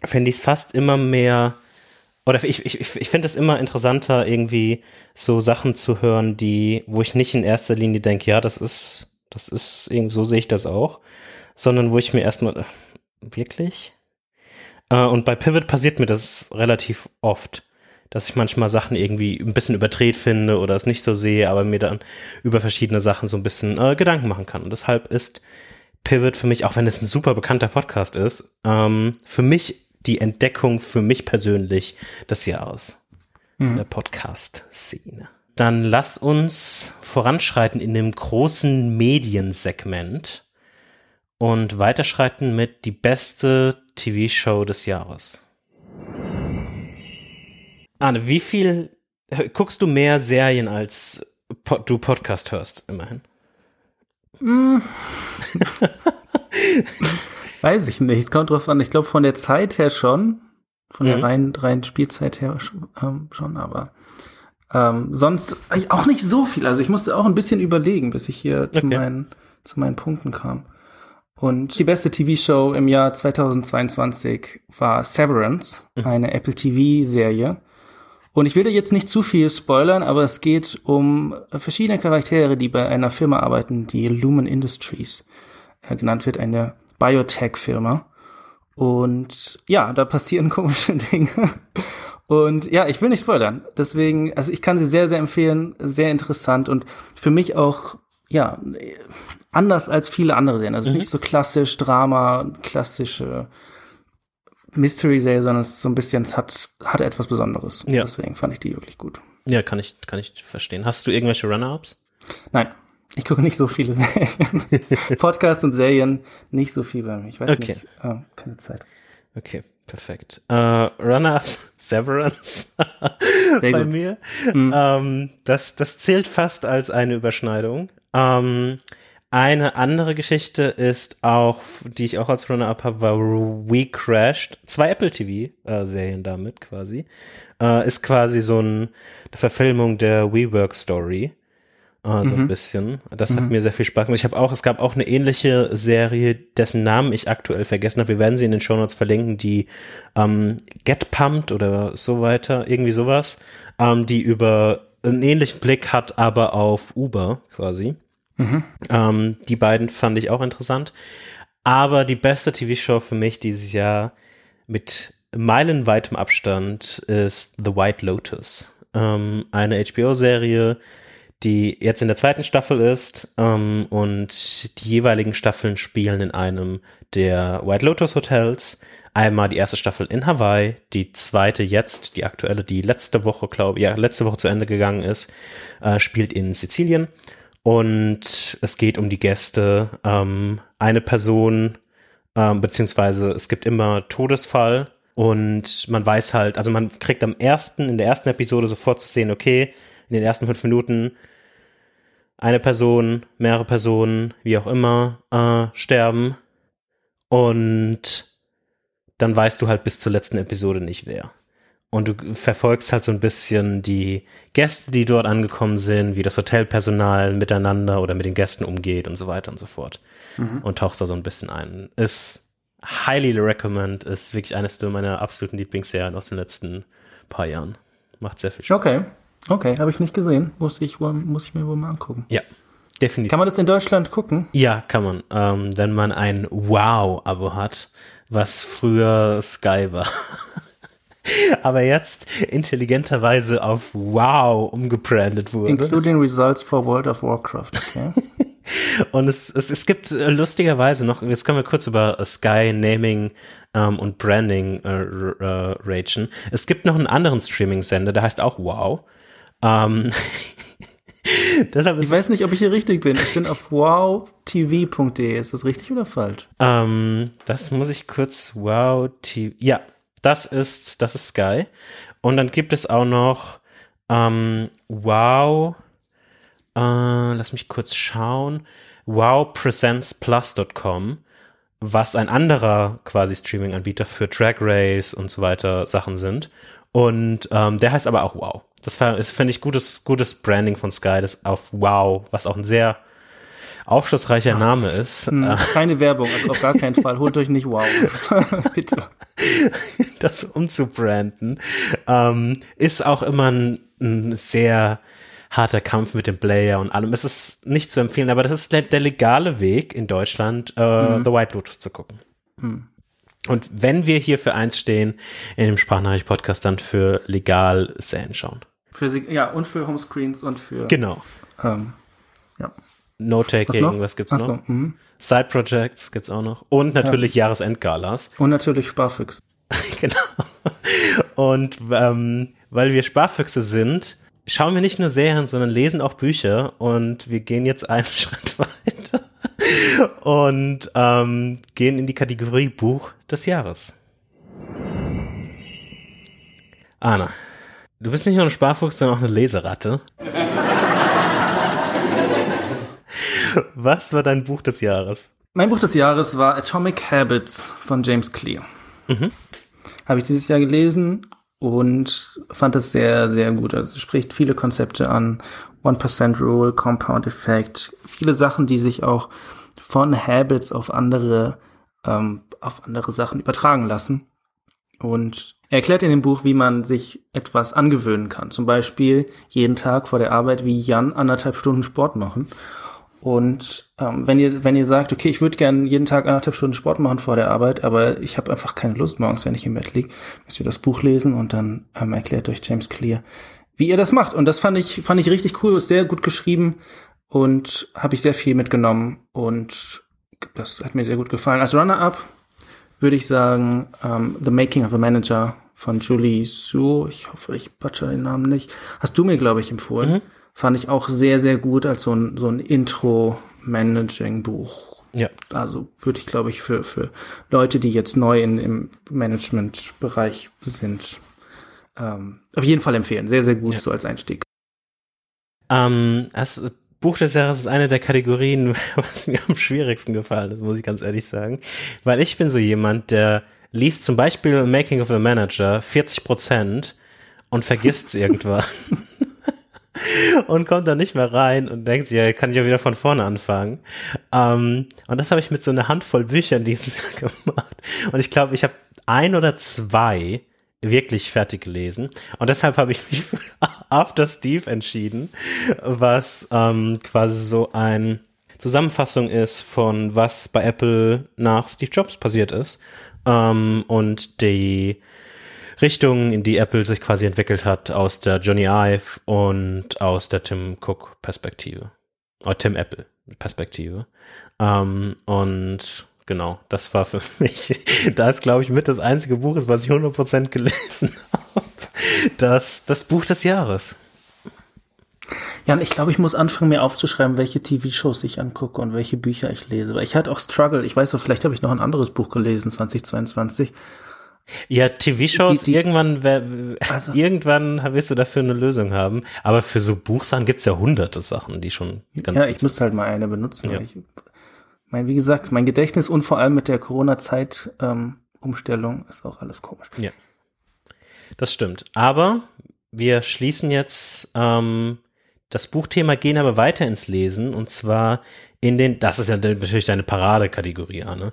S1: fände ich es fast immer mehr oder ich, ich, ich finde es immer interessanter, irgendwie so Sachen zu hören, die, wo ich nicht in erster Linie denke, ja, das ist, das ist, so sehe ich das auch, sondern wo ich mir erstmal, äh, wirklich? Äh, und bei Pivot passiert mir das relativ oft, dass ich manchmal Sachen irgendwie ein bisschen überdreht finde oder es nicht so sehe, aber mir dann über verschiedene Sachen so ein bisschen äh, Gedanken machen kann. Und deshalb ist Pivot für mich, auch wenn es ein super bekannter Podcast ist, ähm, für mich die Entdeckung für mich persönlich des Jahres mhm. der Podcast-Szene. Dann lass uns voranschreiten in dem großen Mediensegment und weiterschreiten mit die beste TV-Show des Jahres. Arne, wie viel guckst du mehr Serien als du Podcast hörst, immerhin?
S2: Mm. <laughs> Weiß ich nicht. Kommt drauf an. Ich glaube, von der Zeit her schon. Von mhm. der reinen, reinen Spielzeit her ähm, schon, aber ähm, sonst auch nicht so viel. Also ich musste auch ein bisschen überlegen, bis ich hier okay. zu, meinen, zu meinen Punkten kam. Und die beste TV-Show im Jahr 2022 war Severance, mhm. eine Apple TV-Serie. Und ich will dir jetzt nicht zu viel spoilern, aber es geht um verschiedene Charaktere, die bei einer Firma arbeiten, die Lumen Industries äh, genannt wird, eine Biotech-Firma. Und ja, da passieren <laughs> komische Dinge. Und ja, ich will nicht spoilern. Deswegen, also ich kann sie sehr, sehr empfehlen. Sehr interessant und für mich auch, ja, anders als viele andere Serien. Also mhm. nicht so klassisch Drama, klassische Mystery-Serie, sondern es ist so ein bisschen, es hat, hat etwas Besonderes. Ja. Deswegen fand ich die wirklich gut.
S1: Ja, kann ich, kann ich verstehen. Hast du irgendwelche Runner-Ups?
S2: Nein. Ich gucke nicht so viele Serien. <laughs> Podcasts und Serien nicht so viel bei mir. Ich weiß okay. nicht. Oh, keine Zeit.
S1: Okay, perfekt. Uh, Runner-up <laughs> Severance bei gut. mir. Mhm. Ähm, das, das zählt fast als eine Überschneidung. Ähm, eine andere Geschichte ist auch, die ich auch als Runner-up habe, war We Crashed. Zwei Apple TV-Serien äh, damit quasi. Äh, ist quasi so ein, eine Verfilmung der WeWork-Story äh, so mhm. ein bisschen. Das mhm. hat mir sehr viel Spaß gemacht. Ich habe auch, es gab auch eine ähnliche Serie, dessen Namen ich aktuell vergessen habe. Wir werden sie in den Show Notes verlinken, die ähm, Get Pumped oder so weiter, irgendwie sowas, ähm, die über einen ähnlichen Blick hat, aber auf Uber quasi. Mhm. Ähm, die beiden fand ich auch interessant. Aber die beste TV-Show für mich dieses Jahr mit meilenweitem Abstand ist The White Lotus. Ähm, eine HBO-Serie, die jetzt in der zweiten Staffel ist ähm, und die jeweiligen Staffeln spielen in einem der White Lotus Hotels. Einmal die erste Staffel in Hawaii, die zweite jetzt, die aktuelle, die letzte Woche, glaube ja, letzte Woche zu Ende gegangen ist, äh, spielt in Sizilien. Und es geht um die Gäste. Ähm, eine Person, ähm, beziehungsweise es gibt immer Todesfall und man weiß halt, also man kriegt am ersten, in der ersten Episode sofort zu sehen, okay, in den ersten fünf Minuten eine Person, mehrere Personen, wie auch immer, äh, sterben. Und dann weißt du halt bis zur letzten Episode nicht wer. Und du verfolgst halt so ein bisschen die Gäste, die dort angekommen sind, wie das Hotelpersonal miteinander oder mit den Gästen umgeht und so weiter und so fort. Mhm. Und tauchst da so ein bisschen ein. Ist highly recommend, ist wirklich eines meiner absoluten Lieblingsserien aus den letzten paar Jahren. Macht sehr viel
S2: Spaß. Okay. Okay, habe ich nicht gesehen. Muss ich, muss ich mir wohl mal angucken.
S1: Ja, definitiv.
S2: Kann man das in Deutschland gucken?
S1: Ja, kann man. Ähm, wenn man ein Wow-Abo hat, was früher Sky war. <laughs> aber jetzt intelligenterweise auf Wow umgebrandet wurde.
S2: Including Results for World of Warcraft. Okay. <laughs>
S1: und es, es, es gibt äh, lustigerweise noch, jetzt können wir kurz über Sky Naming ähm, und Branding äh, äh, ragen. Es gibt noch einen anderen Streaming-Sender, der heißt auch Wow. Ähm, <laughs>
S2: deshalb ich weiß nicht, ob ich hier richtig bin. Ich bin auf wowtv.de. Ist das richtig oder falsch?
S1: Ähm, das muss ich kurz wow TV. Ja, das ist das ist Sky. Und dann gibt es auch noch ähm, wow. Äh, lass mich kurz schauen. wowpresentsplus.com was ein anderer quasi Streaming-Anbieter für Drag Race und so weiter Sachen sind. Und ähm, der heißt aber auch Wow. Das finde ich gutes, gutes Branding von Sky, das auf Wow, was auch ein sehr aufschlussreicher Name ist.
S2: Hm, äh, keine Werbung, also auf gar keinen Fall. Holt euch nicht Wow. <laughs> Bitte.
S1: Das umzubranden ähm, ist auch immer ein, ein sehr harter Kampf mit dem Player und allem. Es ist nicht zu empfehlen, aber das ist der, legale Weg in Deutschland, äh, mhm. The White Lotus zu gucken. Mhm. Und wenn wir hier für eins stehen in dem Sprachnachricht-Podcast, dann für legal Serien schauen.
S2: Für, ja, und für Homescreens und für.
S1: Genau.
S2: Ähm, ja.
S1: No-Taking, was, was, gibt's Ach noch? So, mhm. Side Projects gibt's auch noch. Und natürlich ja. Jahresendgalas.
S2: Und natürlich Sparfüchs. <laughs>
S1: genau. Und ähm, weil wir Sparfüchse sind, schauen wir nicht nur Serien, sondern lesen auch Bücher. Und wir gehen jetzt einen <laughs> Schritt weiter und ähm, gehen in die Kategorie Buch des Jahres. Anna, du bist nicht nur ein Sparfuchs, sondern auch eine Leseratte. Was war dein Buch des Jahres?
S2: Mein Buch des Jahres war Atomic Habits von James Clear. Mhm. Habe ich dieses Jahr gelesen und fand es sehr, sehr gut. Also es spricht viele Konzepte an. 1% Rule, Compound Effect, viele Sachen, die sich auch von Habits auf andere, ähm, auf andere Sachen übertragen lassen. Und er erklärt in dem Buch, wie man sich etwas angewöhnen kann. Zum Beispiel jeden Tag vor der Arbeit wie Jan anderthalb Stunden Sport machen. Und ähm, wenn ihr wenn ihr sagt, okay, ich würde gerne jeden Tag anderthalb Stunden Sport machen vor der Arbeit, aber ich habe einfach keine Lust morgens, wenn ich im Bett liege, müsst ihr das Buch lesen und dann ähm, erklärt euch James Clear, wie ihr das macht. Und das fand ich fand ich richtig cool, ist sehr gut geschrieben und habe ich sehr viel mitgenommen und das hat mir sehr gut gefallen. Als Runner-up würde ich sagen ähm, The Making of a Manager von Julie Su. Ich hoffe, ich butcher den Namen nicht. Hast du mir, glaube ich, empfohlen. Mhm. Fand ich auch sehr, sehr gut als so ein, so ein Intro-Managing-Buch.
S1: Ja.
S2: Also würde ich, glaube ich, für, für Leute, die jetzt neu in, im Management-Bereich sind, ähm, auf jeden Fall empfehlen. Sehr, sehr gut ja. so als Einstieg.
S1: Ähm, das Buch des Jahres ist eine der Kategorien, <laughs> was mir am schwierigsten gefallen ist, muss ich ganz ehrlich sagen. Weil ich bin so jemand, der liest zum Beispiel Making of a Manager 40 Prozent und vergisst es <laughs> irgendwann. <laughs> und kommt dann nicht mehr rein und denkt ja, kann ich ja wieder von vorne anfangen. Ähm, und das habe ich mit so einer Handvoll Büchern dieses Jahr gemacht. Und ich glaube, ich habe ein oder zwei wirklich fertig gelesen. Und deshalb habe ich mich <laughs> für After Steve entschieden, was ähm, quasi so ein Zusammenfassung ist von was bei Apple nach Steve Jobs passiert ist ähm, und die Richtung, in die Apple sich quasi entwickelt hat aus der Johnny Ive und aus der Tim Cook Perspektive. Oder Tim Apple Perspektive. Ähm, und genau, das war für <laughs> mich, da ist glaube ich mit das einzige Buch ist, was ich 100% gelesen <laughs> habe. Das, das Buch des Jahres.
S2: Ja, und ich glaube, ich muss anfangen, mir aufzuschreiben, welche TV-Shows ich angucke und welche Bücher ich lese. Weil ich hatte auch Struggle. Ich weiß auch, vielleicht habe ich noch ein anderes Buch gelesen, 2022.
S1: Ja, TV-Shows, irgendwann, also, <laughs> irgendwann wirst du dafür eine Lösung haben. Aber für so Buchsachen gibt's ja hunderte Sachen, die schon
S2: ganz Ja, ich müsste halt mal eine benutzen. Ja. Ich, mein, wie gesagt, mein Gedächtnis und vor allem mit der Corona-Zeit ähm, Umstellung ist auch alles komisch.
S1: Ja. Das stimmt. Aber wir schließen jetzt ähm, das Buchthema, gehen aber weiter ins Lesen und zwar in den, das ist ja natürlich deine Paradekategorie, Arne,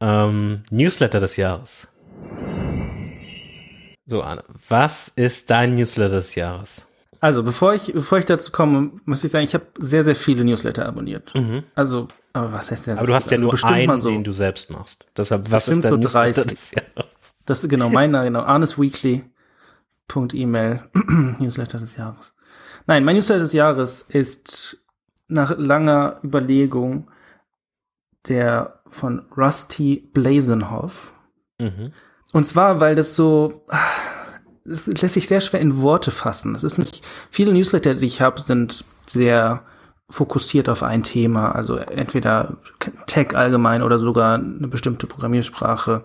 S1: ähm, Newsletter des Jahres. So, Arne, was ist dein Newsletter des Jahres?
S2: Also, bevor ich, bevor ich dazu komme, muss ich sagen, ich habe sehr, sehr viele Newsletter abonniert. Mhm. Also, aber was heißt denn?
S1: Aber du hast ja also nur einen, so, den du selbst machst. Deshalb, was ist dein
S2: so Newsletter des Jahres? Das ist genau meiner, genau. Arnes Weekly. Email <clears throat> Newsletter des Jahres. Nein, mein Newsletter des Jahres ist nach langer Überlegung der von Rusty Blazenhoff. Mhm. Und zwar, weil das so, es lässt sich sehr schwer in Worte fassen. Es ist nicht, viele Newsletter, die ich habe, sind sehr fokussiert auf ein Thema, also entweder Tech allgemein oder sogar eine bestimmte Programmiersprache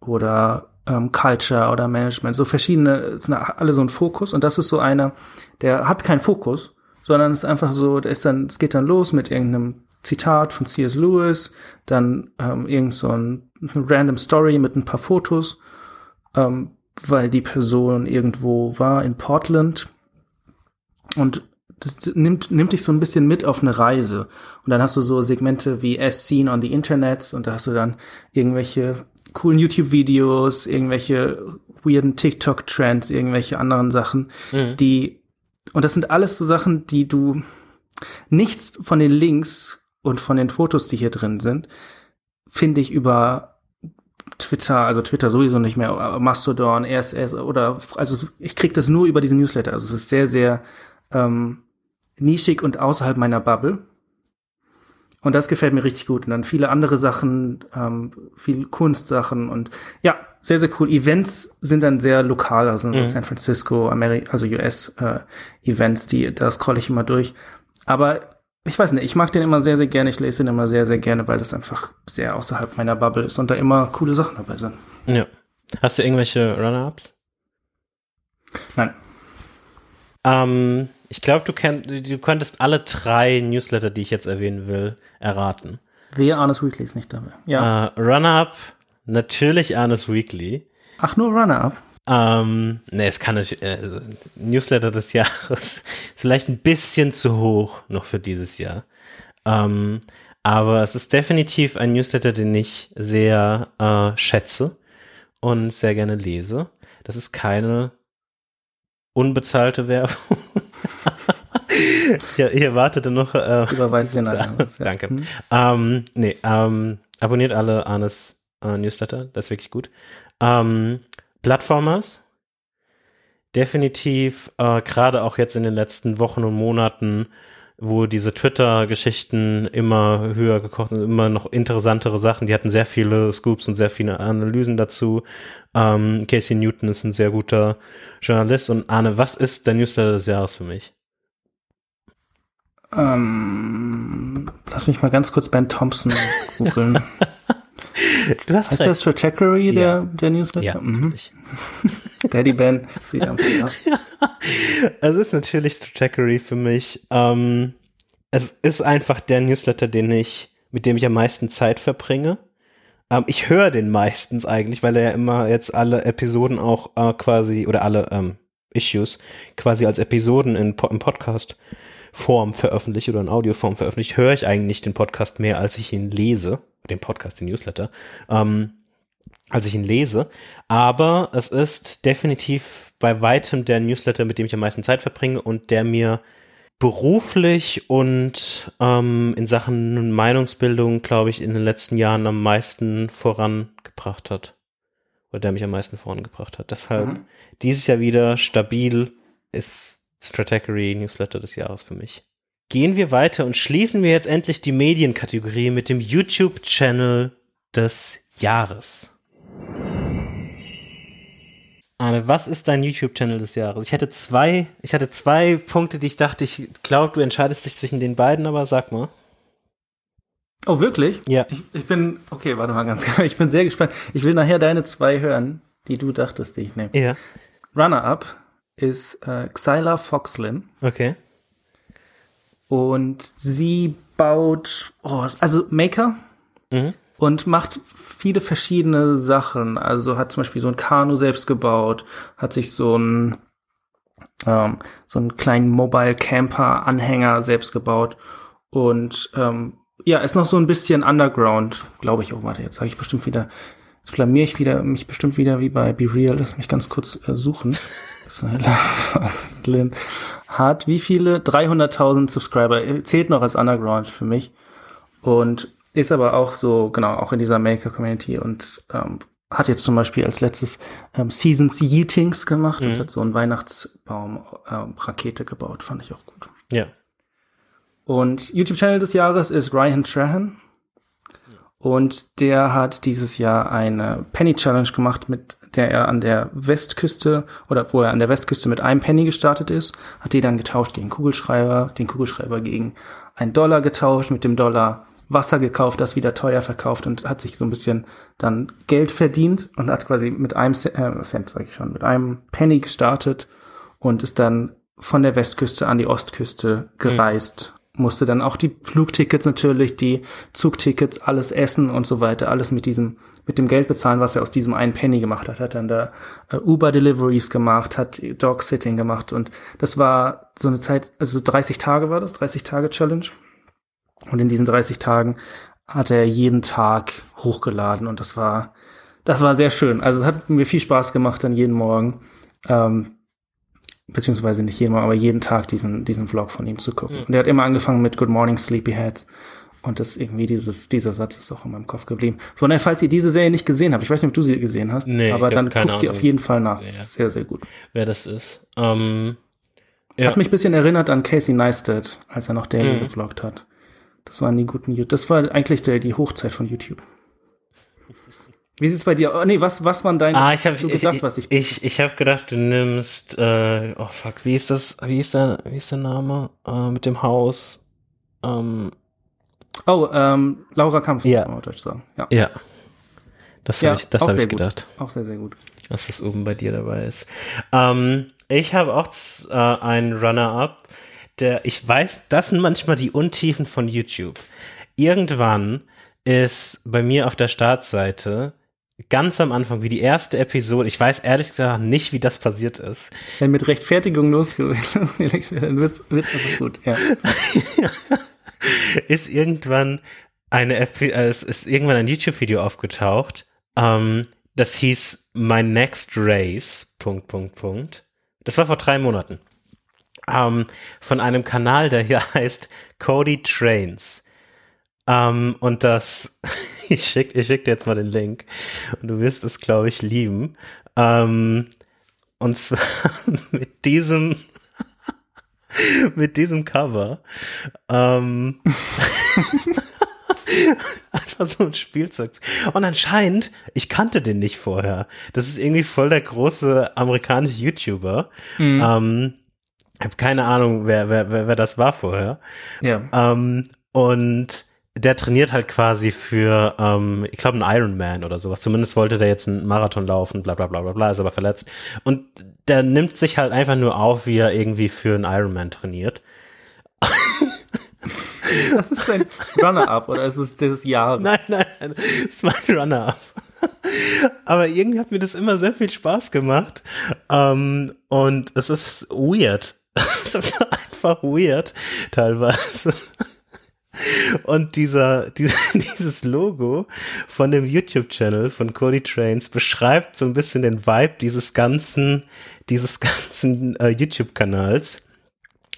S2: oder ähm, Culture oder Management, so verschiedene, sind alle so ein Fokus und das ist so einer, der hat keinen Fokus, sondern es ist einfach so, der ist dann, es geht dann los mit irgendeinem Zitat von C.S. Lewis, dann ähm, irgend so ein, eine random Story mit ein paar Fotos, ähm, weil die Person irgendwo war in Portland und das nimmt, nimmt dich so ein bisschen mit auf eine Reise. Und dann hast du so Segmente wie As Seen on the Internet und da hast du dann irgendwelche coolen YouTube-Videos, irgendwelche weirden TikTok-Trends, irgendwelche anderen Sachen, mhm. die und das sind alles so Sachen, die du nichts von den Links und von den Fotos, die hier drin sind, finde ich über Twitter, also Twitter sowieso nicht mehr, Mastodon, RSS oder also ich krieg das nur über diesen Newsletter. Also es ist sehr, sehr ähm, nischig und außerhalb meiner Bubble. Und das gefällt mir richtig gut. Und dann viele andere Sachen, ähm, viel Kunstsachen und ja, sehr, sehr cool. Events sind dann sehr lokal, also mhm. San Francisco, Ameri also US äh, Events, die, da scrolle ich immer durch. Aber ich weiß nicht, ich mag den immer sehr, sehr gerne. Ich lese den immer sehr, sehr gerne, weil das einfach sehr außerhalb meiner Bubble ist und da immer coole Sachen dabei sind.
S1: Ja. Hast du irgendwelche Runner-Ups?
S2: Nein.
S1: Ähm, ich glaube, du, du könntest alle drei Newsletter, die ich jetzt erwähnen will, erraten.
S2: Wehe, Arnes Weekly ist nicht dabei.
S1: Ja. Äh, Runner-Up, natürlich Arnes Weekly.
S2: Ach, nur Runner-Up?
S1: Ähm, ne, es kann natürlich, äh, Newsletter des <laughs> Jahres ist vielleicht ein bisschen zu hoch noch für dieses Jahr. Ähm, aber es ist definitiv ein Newsletter, den ich sehr äh, schätze und sehr gerne lese. Das ist keine unbezahlte Werbung. <laughs> ich, ich erwartete noch. Äh,
S2: Überweist den <laughs> ja.
S1: Danke. Hm. Ähm, nee, ähm, abonniert alle Arnes äh, Newsletter, das ist wirklich gut. Ähm, Plattformers. Definitiv, äh, gerade auch jetzt in den letzten Wochen und Monaten, wo diese Twitter-Geschichten immer höher gekocht sind, immer noch interessantere Sachen. Die hatten sehr viele Scoops und sehr viele Analysen dazu. Ähm, Casey Newton ist ein sehr guter Journalist. Und Arne, was ist der Newsletter des Jahres für mich?
S2: Ähm, lass mich mal ganz kurz Ben Thompson googeln. <laughs> Heißt recht. das Trajectory, der, ja. der Newsletter?
S1: Ja, mhm.
S2: Daddy Ben am <laughs>
S1: Es ist natürlich Trajectory für mich. Ähm, es ist einfach der Newsletter, den ich, mit dem ich am meisten Zeit verbringe. Ähm, ich höre den meistens eigentlich, weil er ja immer jetzt alle Episoden auch äh, quasi, oder alle ähm, Issues quasi als Episoden in, im Podcast Form veröffentlicht oder in Audioform veröffentlicht, höre ich eigentlich den Podcast mehr, als ich ihn lese den Podcast, den Newsletter, ähm, als ich ihn lese. Aber es ist definitiv bei weitem der Newsletter, mit dem ich am meisten Zeit verbringe und der mir beruflich und ähm, in Sachen Meinungsbildung, glaube ich, in den letzten Jahren am meisten vorangebracht hat. Oder der mich am meisten vorangebracht hat. Deshalb mhm. dieses Jahr wieder stabil ist Strategy Newsletter des Jahres für mich. Gehen wir weiter und schließen wir jetzt endlich die Medienkategorie mit dem YouTube-Channel des Jahres. Arne, was ist dein YouTube-Channel des Jahres? Ich hatte zwei, ich hatte zwei Punkte, die ich dachte, ich glaube, du entscheidest dich zwischen den beiden, aber sag mal.
S2: Oh, wirklich?
S1: Ja.
S2: Ich, ich bin, okay, warte mal ganz <laughs> klar. Ich bin sehr gespannt. Ich will nachher deine zwei hören, die du dachtest, die ich nehme.
S1: Ja.
S2: Runner-up ist äh, Xyla Foxlim.
S1: Okay.
S2: Und sie baut, oh, also Maker mhm. Und macht viele verschiedene Sachen. Also hat zum Beispiel so ein Kanu selbst gebaut, hat sich so ein ähm, so einen kleinen Mobile Camper Anhänger selbst gebaut und ähm, ja, ist noch so ein bisschen Underground, glaube ich. Oh, warte, jetzt sage ich bestimmt wieder, jetzt blamier ich wieder, mich bestimmt wieder wie bei Be Real. Lass mich ganz kurz äh, suchen. <laughs> Lynn hat wie viele? 300.000 Subscriber. Zählt noch als Underground für mich. Und ist aber auch so, genau, auch in dieser Maker-Community und ähm, hat jetzt zum Beispiel als letztes ähm, Seasons Yeetings gemacht mhm. und hat so einen Weihnachtsbaum-Rakete ähm, gebaut. Fand ich auch gut.
S1: Ja.
S2: Und YouTube-Channel des Jahres ist Ryan Trahan. Und der hat dieses Jahr eine Penny Challenge gemacht, mit der er an der Westküste oder wo er an der Westküste mit einem Penny gestartet ist, hat die dann getauscht gegen Kugelschreiber, den Kugelschreiber gegen einen Dollar getauscht, mit dem Dollar Wasser gekauft, das wieder teuer verkauft und hat sich so ein bisschen dann Geld verdient und hat quasi mit einem Cent, äh, Cent sag ich schon, mit einem Penny gestartet und ist dann von der Westküste an die Ostküste gereist musste dann auch die Flugtickets natürlich, die Zugtickets, alles essen und so weiter, alles mit diesem, mit dem Geld bezahlen, was er aus diesem einen Penny gemacht hat. Hat dann da äh, Uber Deliveries gemacht, hat Dog Sitting gemacht und das war so eine Zeit, also 30 Tage war das, 30 Tage Challenge. Und in diesen 30 Tagen hat er jeden Tag hochgeladen und das war, das war sehr schön. Also es hat mir viel Spaß gemacht dann jeden Morgen. Ähm, beziehungsweise nicht jeden Mal, aber jeden Tag diesen, diesen Vlog von ihm zu gucken. Und er hat immer angefangen mit Good Morning Sleepyhead. Und das irgendwie dieses, dieser Satz ist auch in meinem Kopf geblieben. Von daher, falls ihr diese Serie nicht gesehen habt, ich weiß nicht, ob du sie gesehen hast,
S1: Nee,
S2: aber dann guckt sie
S1: Ahnung.
S2: auf jeden Fall nach.
S1: Ja.
S2: Das ist sehr, sehr gut.
S1: wer das ist. Ähm, ja.
S2: Hat mich ein bisschen erinnert an Casey Neistat, als er noch Daily
S1: Mhm.
S2: gevloggt hat. Das waren die guten YouTube. Das war eigentlich der, die Hochzeit von YouTube. Wie sieht's bei dir? Oh, nee, was, was waren deine?
S1: Ah, ich habe
S2: gesagt, was ich.
S1: ich, ich habe gedacht, du nimmst äh, oh fuck, wie ist das? Wie ist der wie ist der Name äh, mit dem Haus? Ähm,
S2: Oh, ähm, Laura Kampf,
S1: Ja.
S2: kann man Deutsch sagen. Ja,
S1: ja. Das
S2: Ja,
S1: habe ich das habe ich
S2: gut.
S1: gedacht,
S2: auch sehr, sehr gut.
S1: dass das oben bei dir dabei ist. Ähm, ich habe auch äh, einen Runner-up, der ich weiß, das sind manchmal die Untiefen von YouTube. Irgendwann ist bei mir auf der Startseite ganz am Anfang, wie die erste Episode, ich weiß ehrlich gesagt nicht, wie das passiert ist.
S2: Wenn mit Rechtfertigung <laughs> losgelegt wird, dann wird's, wird's einfach gut. Ja. <laughs>
S1: ist irgendwann eine Epi äh, es ist irgendwann ein YouTube-Video aufgetaucht. Ähm, das hieß My Next Race. Punkt, Punkt, Punkt. Das war vor drei Monaten. Ähm, von einem Kanal, der hier <laughs> heißt Cody Trains. Ähm, und das, <laughs> ich schick, ich schick dir jetzt mal den Link. Und du wirst es, glaube ich, lieben. Ähm, und zwar <laughs> mit diesem, mit diesem Cover. Ähm, einfach so ein Spielzeug. Und anscheinend, ich kannte den nicht vorher. Das ist irgendwie voll der große amerikanische YouTuber. Ähm, hab keine Ahnung, wer, wer, wer, wer das war vorher.
S2: ja.
S1: Ähm, und der trainiert halt quasi für, ähm, ich glaube, einen Ironman oder sowas. Zumindest wollte der jetzt einen Marathon laufen, bla bla bla bla bla, ist aber verletzt. Und der nimmt sich halt einfach nur auf, wie er irgendwie für einen Ironman trainiert. <laughs>
S2: Das ist ein Runner-up oder ist es dieses Jahr?
S1: Nein, nein, nein, das ist mein Runner-up. <laughs> Aber irgendwie hat mir das immer sehr viel Spaß gemacht. Ähm, und es ist weird. <laughs> Das ist einfach weird, teilweise. Und dieser, <laughs> dieses Logo von dem YouTube-Channel von Cody Trains beschreibt so ein bisschen den Vibe dieses ganzen, dieses ganzen äh, YouTube-Kanals.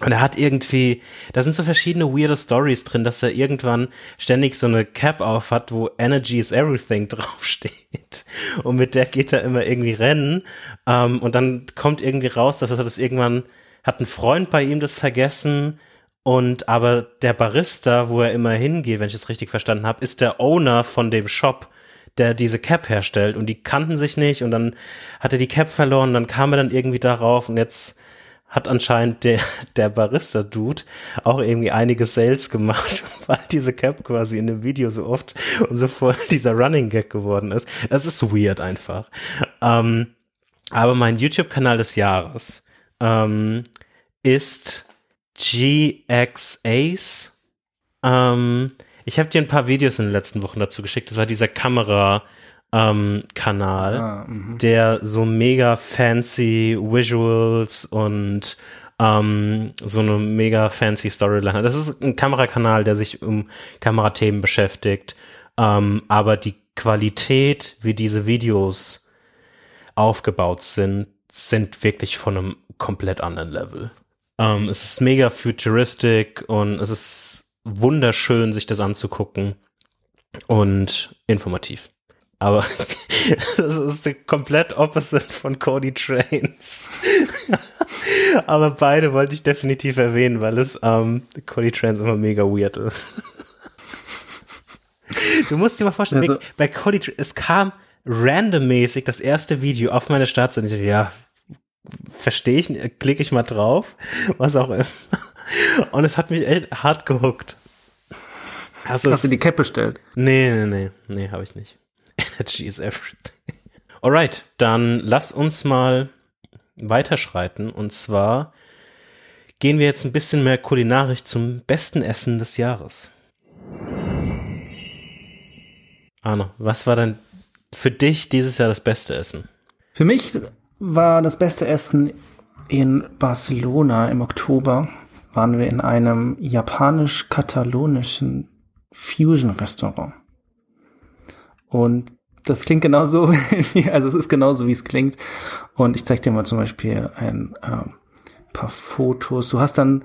S1: Und er hat irgendwie, da sind so verschiedene weirde Stories drin, dass er irgendwann ständig so eine Cap auf hat, wo Energy is Everything <laughs> draufsteht. Und mit der geht er immer irgendwie rennen. Ähm, und dann kommt irgendwie raus, dass er das irgendwann, hat ein Freund bei ihm das vergessen. Und aber der Barista, wo er immer hingeht, wenn ich es richtig verstanden habe, ist der Owner von dem Shop, der diese Cap herstellt. Und die kannten sich nicht. Und dann hat er die Cap verloren. Dann kam er dann irgendwie darauf. Und jetzt hat anscheinend der, <laughs> der Barista-Dude auch irgendwie einige Sales gemacht, <laughs> weil diese Cap quasi in dem Video so oft und so voll <laughs> dieser Running Gag geworden ist. Das ist weird einfach. Ähm, aber mein YouTube-Kanal des Jahres ähm, ist GXAce. Ähm, ich habe dir ein paar Videos in den letzten Wochen dazu geschickt. Das war dieser Kamera- ähm, Kanal
S2: Ah, mhm.
S1: der so mega fancy Visuals und ähm, so eine mega fancy Storyline hat. Das ist ein Kamerakanal, der sich um Kamerathemen beschäftigt, ähm, aber die Qualität, wie diese Videos aufgebaut sind, sind wirklich von einem komplett anderen Level. Ähm, es ist mega futuristic und es ist wunderschön, sich das anzugucken und informativ. Aber <laughs> das ist der komplett opposite von Cody Trains. <laughs> Aber beide wollte ich definitiv erwähnen, weil es ähm, Cody Trains immer mega weird ist. <laughs> Du musst dir mal vorstellen,
S2: Also-
S1: bei Cody Trains, es kam randommäßig das erste Video auf meine Startseite. Ich so, ja, verstehe ich, klicke ich mal drauf, was auch immer. Und es hat mich echt hart gehuckt. Also
S2: Hast du die Cap bestellt?
S1: Nee, nee, nee, nee, habe ich nicht. <laughs> Energy is everything. Alright, dann lass uns mal weiterschreiten. Und zwar gehen wir jetzt ein bisschen mehr kulinarisch zum besten Essen des Jahres. Arno, was war denn für dich dieses Jahr das beste Essen?
S2: Für mich war das beste Essen in Barcelona im Oktober. Waren wir in einem japanisch-katalonischen Fusion-Restaurant. Und das klingt genauso, <laughs> also es ist genauso, wie es klingt. Und ich zeige dir mal zum Beispiel ein, ähm, paar Fotos. Du hast dann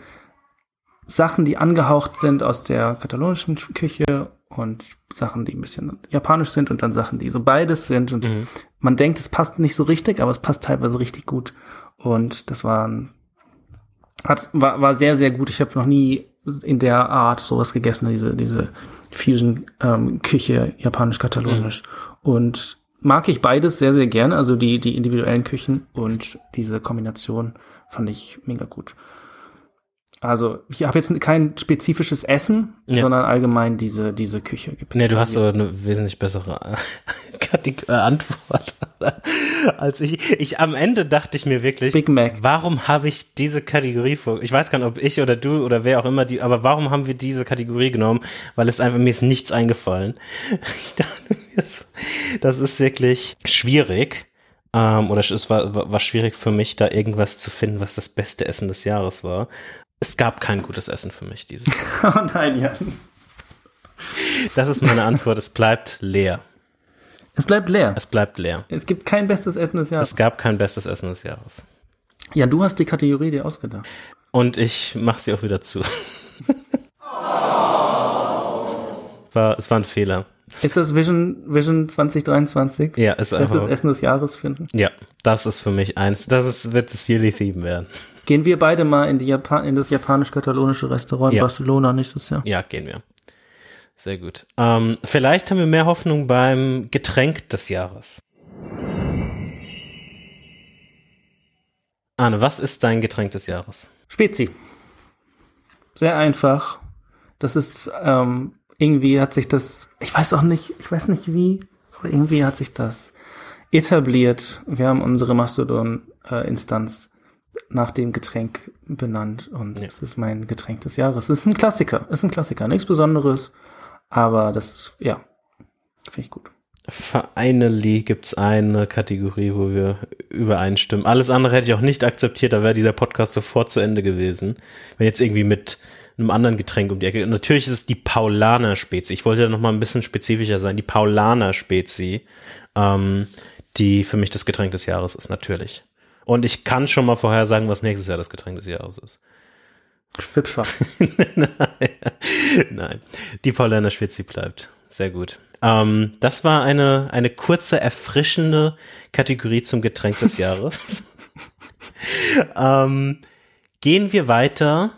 S2: Sachen, die angehaucht sind aus der katalonischen Küche und Sachen, die ein bisschen japanisch sind und dann Sachen, die so beides sind. Und mhm. man denkt, es passt nicht so richtig, aber es passt teilweise richtig gut. Und das war, hat, war, war sehr, sehr gut. Ich habe noch nie in der Art sowas gegessen, diese, diese Fusion-Küche, ähm, japanisch-katalonisch. Mhm. Und mag ich beides sehr, sehr gerne. Also die, die individuellen Küchen und diese Kombination fand ich mega gut. Also ich habe jetzt kein spezifisches Essen, ja. sondern allgemein diese, diese Küche.
S1: Nee, du hast aber eine wesentlich bessere <laughs> äh, Antwort <laughs> als ich. Ich am Ende dachte ich mir wirklich,
S2: Big Mac.
S1: warum habe ich diese Kategorie vor? Ich weiß gar nicht, ob ich oder du oder wer auch immer die, aber warum haben wir diese Kategorie genommen? Weil es einfach mir ist nichts eingefallen. <laughs> Das ist wirklich schwierig. Ähm, oder es war, war schwierig für mich, da irgendwas zu finden, was das beste Essen des Jahres war es gab kein gutes Essen für mich dieses Jahr. <laughs> oh nein, Jan. Das ist meine Antwort. Es bleibt leer.
S2: Es bleibt leer.
S1: Es bleibt leer.
S2: Es gibt kein bestes Essen des Jahres.
S1: Es gab kein bestes Essen des Jahres.
S2: Ja, du hast die Kategorie dir ausgedacht.
S1: Und ich mach sie auch wieder zu. <laughs> war, es war ein Fehler.
S2: Ist das Vision, Vision 2023?
S1: Ja, ist einfach.
S2: Das Essen des Jahres finden?
S1: Ja, das ist für mich eins. Das ist, wird das Yearly Theme werden.
S2: Gehen wir beide mal in, die Japan in das japanisch-katalonische Restaurant in ja. Barcelona nächstes Jahr?
S1: Ja, gehen wir. Sehr gut. Ähm, vielleicht haben wir mehr Hoffnung beim Getränk des Jahres. Arne, was ist dein Getränk des Jahres?
S2: Spezi. Sehr einfach. Das ist, ähm, irgendwie hat sich das, ich weiß auch nicht, ich weiß nicht wie, aber irgendwie hat sich das etabliert. Wir haben unsere Mastodon-Instanz nach dem Getränk benannt und es ist mein Getränk des Jahres. Es ist ein Klassiker, es ist ein Klassiker, nichts Besonderes, aber das, ja, finde ich gut.
S1: Finally gibt's eine Kategorie, wo wir übereinstimmen. Alles andere hätte ich auch nicht akzeptiert, da wäre dieser Podcast sofort zu Ende gewesen. Wenn jetzt irgendwie mit einem anderen Getränk um die Ecke. Und natürlich ist es die Paulaner Spezi. Ich wollte ja noch mal ein bisschen spezifischer sein. Die Paulaner Spezi, ähm, die für mich das Getränk des Jahres ist, natürlich. Und ich kann schon mal vorher sagen, was nächstes Jahr das Getränk des Jahres ist.
S2: Schwipschwach. <laughs>
S1: Nein. Nein. Die Paulaner Schwitzi bleibt. Sehr gut. Ähm, das war eine, eine kurze, erfrischende Kategorie zum Getränk des Jahres. <laughs> ähm, gehen wir weiter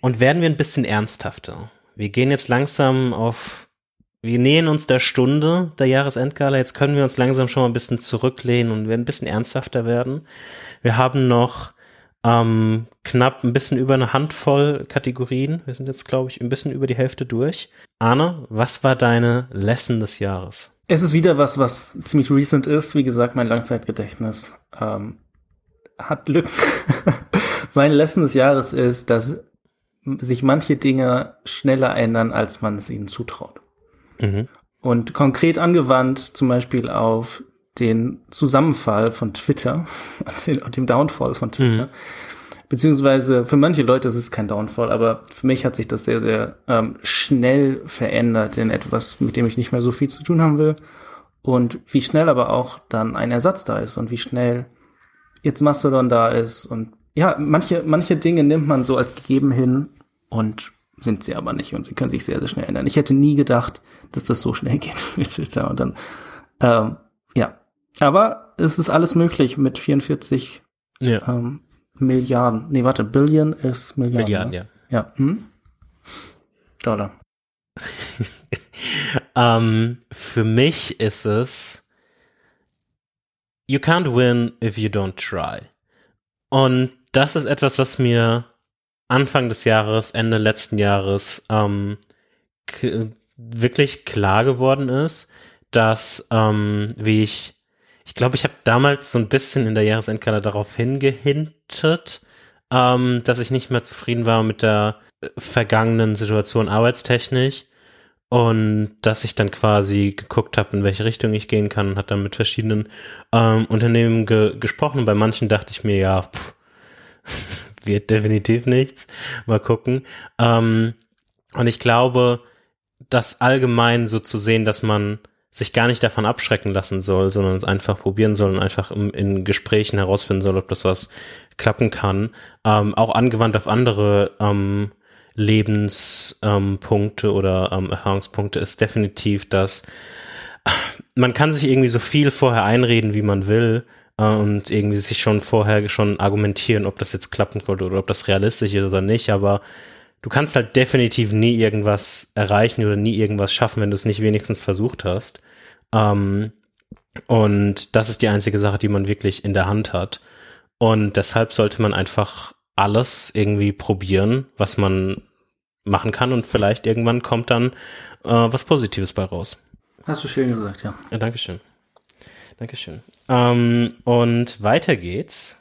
S1: und werden wir ein bisschen ernsthafter. Wir gehen jetzt langsam auf wir nähern uns der Stunde der Jahresendgala. Jetzt können wir uns langsam schon mal ein bisschen zurücklehnen und werden ein bisschen ernsthafter werden. Wir haben noch ähm, knapp ein bisschen über eine Handvoll Kategorien. Wir sind jetzt, glaube ich, ein bisschen über die Hälfte durch. Arne, was war deine Lesson des Jahres?
S2: Es ist wieder was, was ziemlich recent ist. Wie gesagt, mein Langzeitgedächtnis ähm, hat Lücken. <laughs> mein Lesson des Jahres ist, dass sich manche Dinge schneller ändern, als man es ihnen zutraut. Mhm. Und konkret angewandt zum Beispiel auf den Zusammenfall von Twitter, <laughs> dem Downfall von Twitter. Mhm. Beziehungsweise für manche Leute ist es kein Downfall, aber für mich hat sich das sehr, sehr ähm, schnell verändert in etwas, mit dem ich nicht mehr so viel zu tun haben will. Und wie schnell aber auch dann ein Ersatz da ist und wie schnell jetzt Mastodon da ist. Und ja, manche, manche Dinge nimmt man so als gegeben hin und sind sie aber nicht und sie können sich sehr, sehr schnell ändern. Ich hätte nie gedacht, dass das so schnell <laughs> geht mit Twitter und dann, ähm, ja. Aber es ist alles möglich mit 44 ja. ähm, Milliarden. Nee, warte, Billion ist Milliarden. Milliarden, ne? ja. Ja. Hm? Dollar. <laughs>
S1: ähm, für mich ist es You can't win if you don't try. Und das ist etwas, was mir Anfang des Jahres, Ende letzten Jahres ähm, wirklich klar geworden ist, dass ähm, wie ich, ich glaube, ich habe damals so ein bisschen in der Jahresendkarte darauf hingehintet, ähm, dass ich nicht mehr zufrieden war mit der äh, vergangenen Situation arbeitstechnisch und dass ich dann quasi geguckt habe, in welche Richtung ich gehen kann und hat dann mit verschiedenen ähm, Unternehmen ge gesprochen. Bei manchen dachte ich mir, ja, pff, <laughs> wird definitiv nichts. Mal gucken. Ähm, und ich glaube, das allgemein so zu sehen, dass man sich gar nicht davon abschrecken lassen soll, sondern es einfach probieren soll und einfach in, in Gesprächen herausfinden soll, ob das was klappen kann. Ähm, auch angewandt auf andere ähm, Lebenspunkte oder ähm, Erfahrungspunkte ist definitiv, dass man kann sich irgendwie so viel vorher einreden, wie man will und irgendwie sich schon vorher schon argumentieren, ob das jetzt klappen könnte oder ob das realistisch ist oder nicht, aber du kannst halt definitiv nie irgendwas erreichen oder nie irgendwas schaffen, wenn du es nicht wenigstens versucht hast. Ähm, und das ist die einzige Sache, die man wirklich in der Hand hat. Und deshalb sollte man einfach alles irgendwie probieren, was man machen kann und vielleicht irgendwann kommt dann äh, was Positives bei raus.
S2: Hast du schön gesagt, ja.
S1: Ja, Dankeschön. Dankeschön. Ähm, und weiter geht's.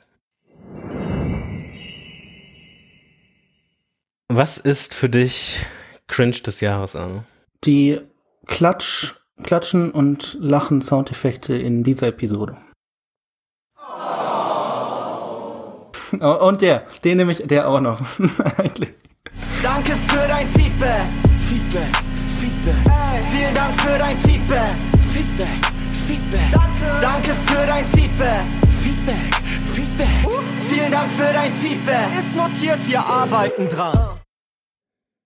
S1: Was ist für dich Cringe des Jahres, Arno?
S2: Die Klatsch, Klatschen und Lachen Soundeffekte in dieser Episode. <laughs> Oh. Und der, den nehme ich, der auch noch. <laughs>
S3: Danke für dein Feedback. Feedback, Feedback. Ey. Vielen Dank für dein Feedback. Feedback, Feedback. Danke. Danke für dein Feedback. Feedback, Feedback. Uh. Vielen Dank für dein Feedback. Ist notiert, wir arbeiten dran.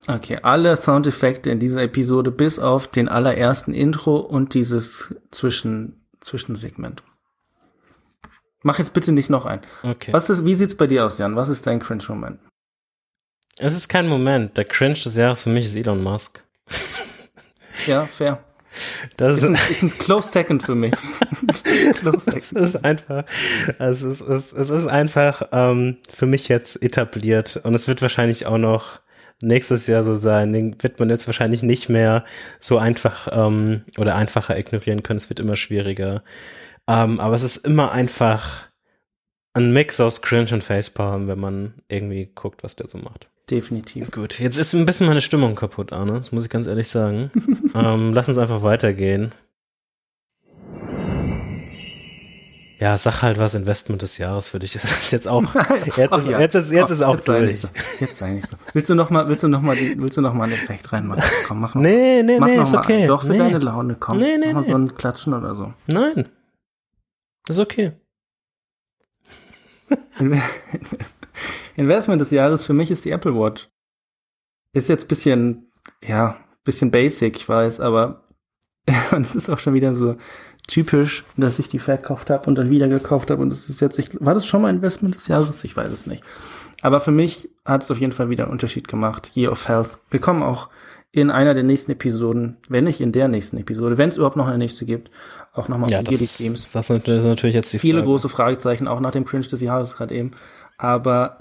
S2: Okay, alle Soundeffekte in dieser Episode bis auf den allerersten Intro und dieses Zwischen Zwischensegment. Mach jetzt bitte nicht noch ein.
S1: Okay.
S2: Was ist, wie sieht's bei dir aus, Jan? Was ist dein Cringe-Moment?
S1: Es ist kein Moment. Der Cringe des Jahres für mich ist Elon Musk.
S2: ja, fair.
S1: Das
S2: ist, ein, ist ein close second für mich. <laughs>
S1: close second. Es ist einfach, es ist, es, es ist einfach ähm, für mich jetzt etabliert und es wird wahrscheinlich auch noch nächstes Jahr so sein. Den wird man jetzt wahrscheinlich nicht mehr so einfach ähm, oder einfacher ignorieren können. Es wird immer schwieriger. Ähm, aber es ist immer einfach ein Mix aus Cringe und Facepalm, wenn man irgendwie guckt, was der so macht.
S2: Definitiv.
S1: Gut, jetzt ist ein bisschen meine Stimmung kaputt, Arne. Das muss ich ganz ehrlich sagen. <laughs> ähm, lass uns einfach weitergehen. Ja, sag halt was Investment des Jahres für dich. <laughs> Das ist jetzt auch. <laughs> Jetzt ist, ja. jetzt ist, jetzt ist auch jetzt durch.
S2: So. Jetzt sei nicht so. Willst du noch mal, willst du noch mal, willst du noch mal einen Effekt reinmachen? Komm, mach
S1: mal. Nee, nee,
S2: mach
S1: nee, ist okay.
S2: Einen. Doch für
S1: nee.
S2: deine Laune, komm.
S1: Nee, nee,
S2: mach mal
S1: nee.
S2: so ein Klatschen oder so.
S1: Nein. Ist okay.
S2: Investment des Jahres für mich ist die Apple Watch. Ist jetzt bisschen, ja, bisschen basic, ich weiß, aber <laughs> es ist auch schon wieder so typisch, dass ich die verkauft habe und dann wieder gekauft habe und es ist jetzt, ich, war das schon mal Investment des Jahres? Ich weiß es nicht. Aber für mich hat es auf jeden Fall wieder einen Unterschied gemacht. Year of Health. Wir kommen auch in einer der nächsten Episoden, wenn nicht in der nächsten Episode, wenn es überhaupt noch eine nächste gibt, auch nochmal
S1: ja,
S2: auf
S1: die das, Games. Das ist natürlich jetzt die
S2: Viele Frage. große Fragezeichen, auch nach dem Cringe des Jahres gerade eben. Aber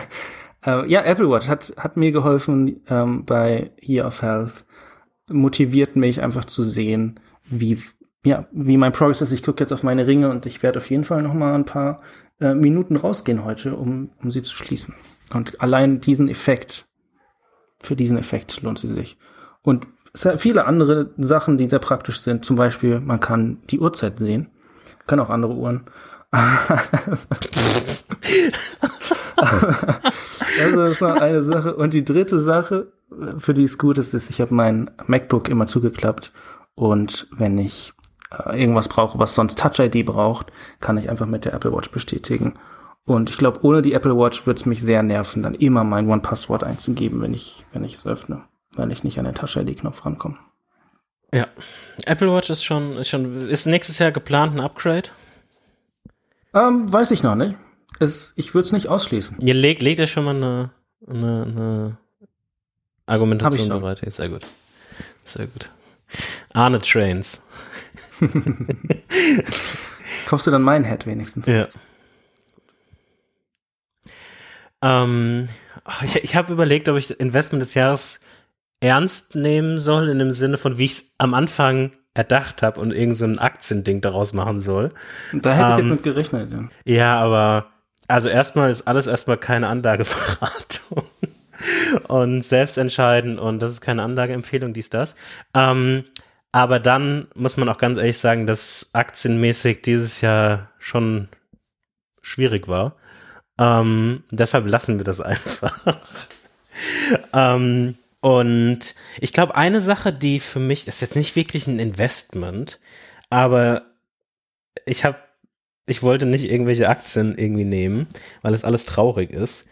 S2: <laughs> äh, ja, Apple Watch hat, hat mir geholfen ähm, bei Year of Health. Motiviert mich einfach zu sehen, wie, ja, wie mein Progress ist. Ich gucke jetzt auf meine Ringe und ich werde auf jeden Fall noch mal ein paar äh, Minuten rausgehen heute, um, um sie zu schließen. Und allein diesen Effekt, für diesen Effekt lohnt sie sich. Und viele andere Sachen, die sehr praktisch sind. Zum Beispiel, man kann die Uhrzeit sehen. Kann auch andere Uhren. Also das war eine Sache. Und die dritte Sache, für die es gut ist, ist, ich habe mein MacBook immer zugeklappt. Und wenn ich äh, irgendwas brauche, was sonst Touch ID braucht, kann ich einfach mit der Apple Watch bestätigen. Und ich glaube, ohne die Apple Watch würde es mich sehr nerven, dann immer mein One-Passwort einzugeben, wenn ich, wenn ich es öffne, weil ich nicht an den Touch ID-Knopf rankomme.
S1: Ja. Apple Watch ist schon, ist schon, ist nächstes Jahr geplant ein Upgrade?
S2: Ähm, weiß ich noch nicht. Es, ich würde es nicht ausschließen.
S1: Ihr legt, legt ja schon mal eine, eine, eine Argumentation bereit. Sehr gut. Sehr gut. Arne Trains. <laughs>
S2: Kaufst du dann mein Head wenigstens?
S1: Ja. Ähm, ich ich habe überlegt, ob ich Investment des Jahres ernst nehmen soll, in dem Sinne von, wie ich es am Anfang erdacht habe und irgend so ein Aktiending daraus machen soll.
S2: Da hätte ähm, ich jetzt mit gerechnet. Ja,
S1: ja aber also erstmal ist alles erstmal keine Anlageberatung <laughs> und selbst entscheiden und das ist keine Anlageempfehlung, dies, das. Ähm, aber dann muss man auch ganz ehrlich sagen, dass aktienmäßig dieses Jahr schon schwierig war. Ähm, deshalb lassen wir das <laughs> einfach. ähm, Und ich glaube, eine Sache, die für mich, das ist jetzt nicht wirklich ein Investment, aber ich habe, ich wollte nicht irgendwelche Aktien irgendwie nehmen, weil es alles traurig ist,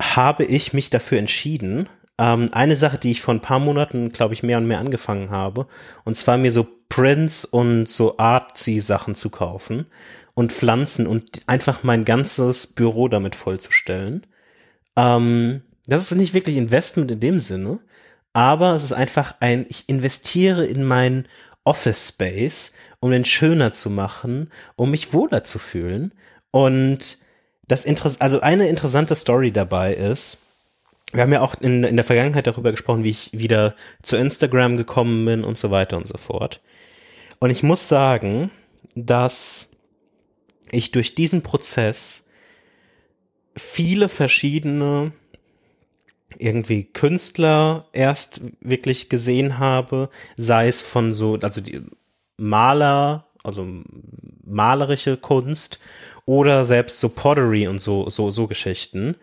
S1: habe ich mich dafür entschieden, ähm, eine Sache, die ich vor ein paar Monaten, glaube ich, mehr und mehr angefangen habe, und zwar mir so Prints und so Artsy-Sachen zu kaufen und Pflanzen und einfach mein ganzes Büro damit vollzustellen. Ähm, das ist nicht wirklich Investment in dem Sinne, aber es ist einfach ein, ich investiere in mein Office Space, um den schöner zu machen, um mich wohler zu fühlen. Und das Interess also eine interessante Story dabei ist, wir haben ja auch in, in der Vergangenheit darüber gesprochen, wie ich wieder zu Instagram gekommen bin und so weiter und so fort. Und ich muss sagen, dass ich durch diesen Prozess viele verschiedene irgendwie Künstler erst wirklich gesehen habe, sei es von so, also die Maler, also malerische Kunst oder selbst so Pottery und so, so, so Geschichten.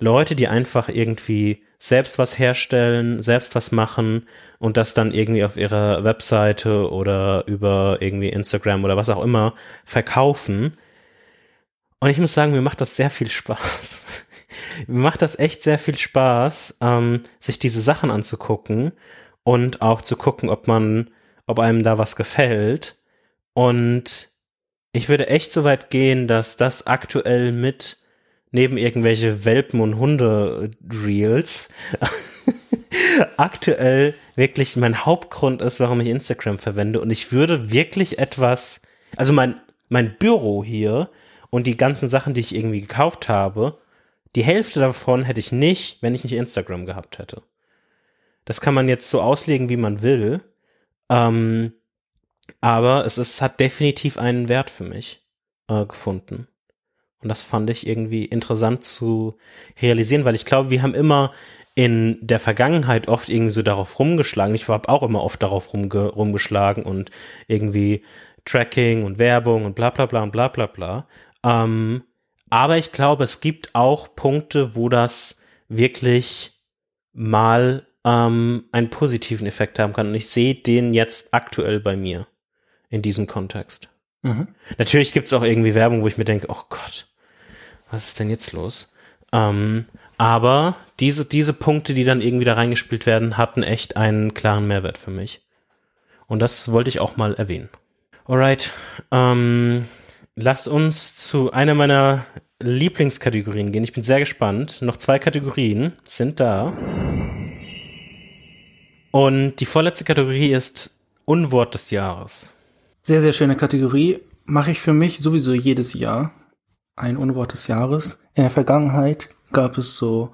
S1: Leute, die einfach irgendwie selbst was herstellen, selbst was machen und das dann irgendwie auf ihrer Webseite oder über irgendwie Instagram oder was auch immer verkaufen. Und ich muss sagen, mir macht das sehr viel Spaß. Macht das echt sehr viel Spaß, ähm, sich diese Sachen anzugucken und auch zu gucken, ob man, ob einem da was gefällt. Und ich würde echt so weit gehen, dass das aktuell mit neben irgendwelche Welpen und Hunde Reels <laughs> aktuell wirklich mein Hauptgrund ist, warum ich Instagram verwende und ich würde wirklich etwas, also mein mein Büro hier und die ganzen Sachen, die ich irgendwie gekauft habe, die Hälfte davon hätte ich nicht, wenn ich nicht Instagram gehabt hätte. Das kann man jetzt so auslegen, wie man will. Ähm, aber es ist, hat definitiv einen Wert für mich äh, gefunden. Und das fand ich irgendwie interessant zu realisieren, weil ich glaube, wir haben immer in der Vergangenheit oft irgendwie so darauf rumgeschlagen. Ich habe auch immer oft darauf rumge rumgeschlagen und irgendwie Tracking und Werbung und bla bla bla und bla bla bla. Ähm, aber ich glaube, es gibt auch Punkte, wo das wirklich mal ähm, einen positiven Effekt haben kann. Und ich sehe den jetzt aktuell bei mir in diesem Kontext. Mhm. Natürlich gibt es auch irgendwie Werbung, wo ich mir denke, oh Gott, was ist denn jetzt los? Ähm, aber diese, diese Punkte, die dann irgendwie da reingespielt werden, hatten echt einen klaren Mehrwert für mich. Und das wollte ich auch mal erwähnen. Alright, ähm, lass uns zu einer meiner Lieblingskategorien gehen. Ich bin sehr gespannt. Noch zwei Kategorien sind da. Und die vorletzte Kategorie ist Unwort des Jahres.
S2: Sehr, sehr schöne Kategorie. Mache ich für mich sowieso jedes Jahr ein Unwort des Jahres. In der Vergangenheit gab es so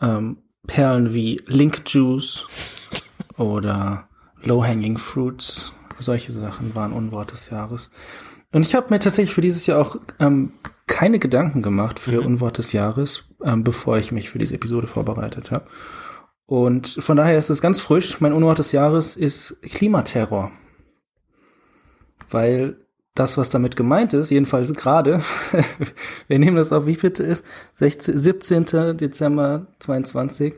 S2: ähm, Perlen wie Link Juice oder Low Hanging Fruits. Solche Sachen waren Unwort des Jahres. Und ich habe mir tatsächlich für dieses Jahr auch ähm, keine Gedanken gemacht für mhm. Unwort des Jahres, ähm, bevor ich mich für diese Episode vorbereitet habe. Und von daher ist es ganz frisch. Mein Unwort des Jahres ist Klimaterror. Weil das, was damit gemeint ist, jedenfalls gerade, <laughs> wir nehmen das auf, wie viel ist, 16, 17. Dezember 22,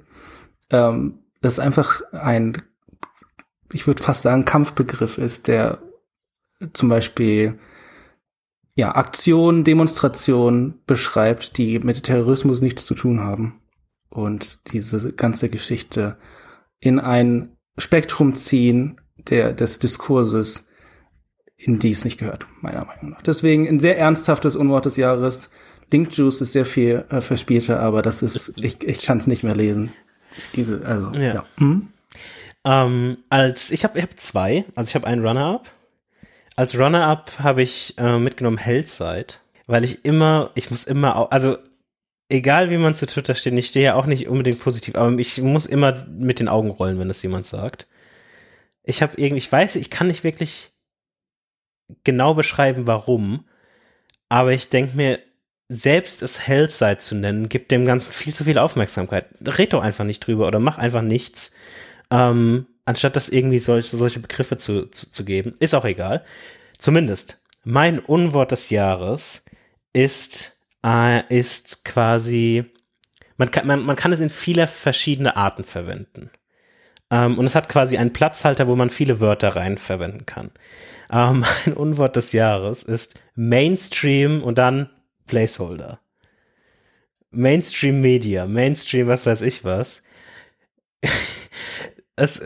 S2: ähm, das ist einfach ein, ich würde fast sagen, Kampfbegriff ist, der zum Beispiel ja, Aktionen, Demonstrationen beschreibt, die mit Terrorismus nichts zu tun haben. Und diese ganze Geschichte in ein Spektrum ziehen der, des Diskurses, in die es nicht gehört, meiner Meinung nach. Deswegen ein sehr ernsthaftes Unwort des Jahres. Link Juice ist sehr viel äh, verspielter, aber das ist, ich, ich kann es nicht mehr lesen. Diese, also, ja. ja. Hm?
S1: Ähm, als, ich habe ich hab zwei, also ich habe einen Runner-Up. Als Runner-Up habe ich äh, mitgenommen Hellside, weil ich immer, ich muss immer, also egal wie man zu Twitter steht, ich stehe ja auch nicht unbedingt positiv, aber ich muss immer mit den Augen rollen, wenn das jemand sagt. Ich habe irgendwie, ich weiß, ich kann nicht wirklich genau beschreiben, warum. Aber ich denke mir, selbst es Hellside zu nennen, gibt dem Ganzen viel zu viel Aufmerksamkeit. Red doch einfach nicht drüber oder mach einfach nichts, ähm, anstatt das irgendwie solche, solche Begriffe zu, zu, zu geben. Ist auch egal. Zumindest, mein Unwort des Jahres ist, äh, ist quasi, man kann, man, man kann es in vieler verschiedene Arten verwenden. Ähm, und es hat quasi einen Platzhalter, wo man viele Wörter rein verwenden kann. Ähm, <laughs> ein Unwort des Jahres ist Mainstream und dann Placeholder. Mainstream Media, Mainstream, was weiß ich was. <laughs> es,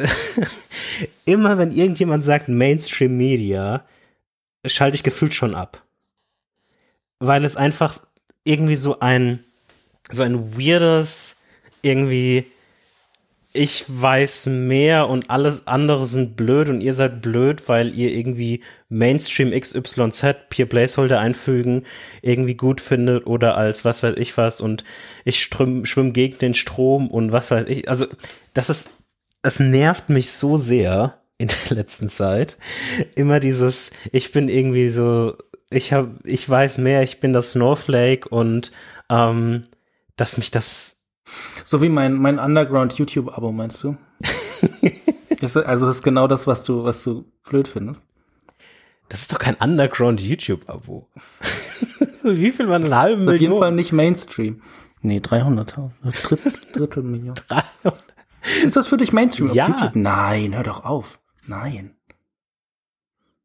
S1: <laughs> immer wenn irgendjemand sagt Mainstream Media, schalte ich gefühlt schon ab. Weil es einfach irgendwie so ein, so ein weirdes, irgendwie, ich weiß mehr und alles andere sind blöd und ihr seid blöd, weil ihr irgendwie Mainstream XYZ, Peer Placeholder einfügen, irgendwie gut findet oder als was weiß ich was und ich schwimme gegen den Strom und was weiß ich. Also, das ist, das nervt mich so sehr in der letzten Zeit. Immer dieses, ich bin irgendwie so, ich habe, ich weiß mehr, ich bin das Snowflake und ähm, dass mich das
S2: so wie mein, mein Underground-YouTube-Abo, meinst du? <laughs> das, also das ist genau das, was du, was du blöd findest.
S1: Das ist doch kein Underground-YouTube-Abo. <laughs> wie viel waren eine halbe Million? Auf
S2: jeden Fall nicht Mainstream. Nee, 300.000. Drittel, Drittel Million. 300. Ist das für dich Mainstream
S1: ja.
S2: Nein, hör doch auf. Nein.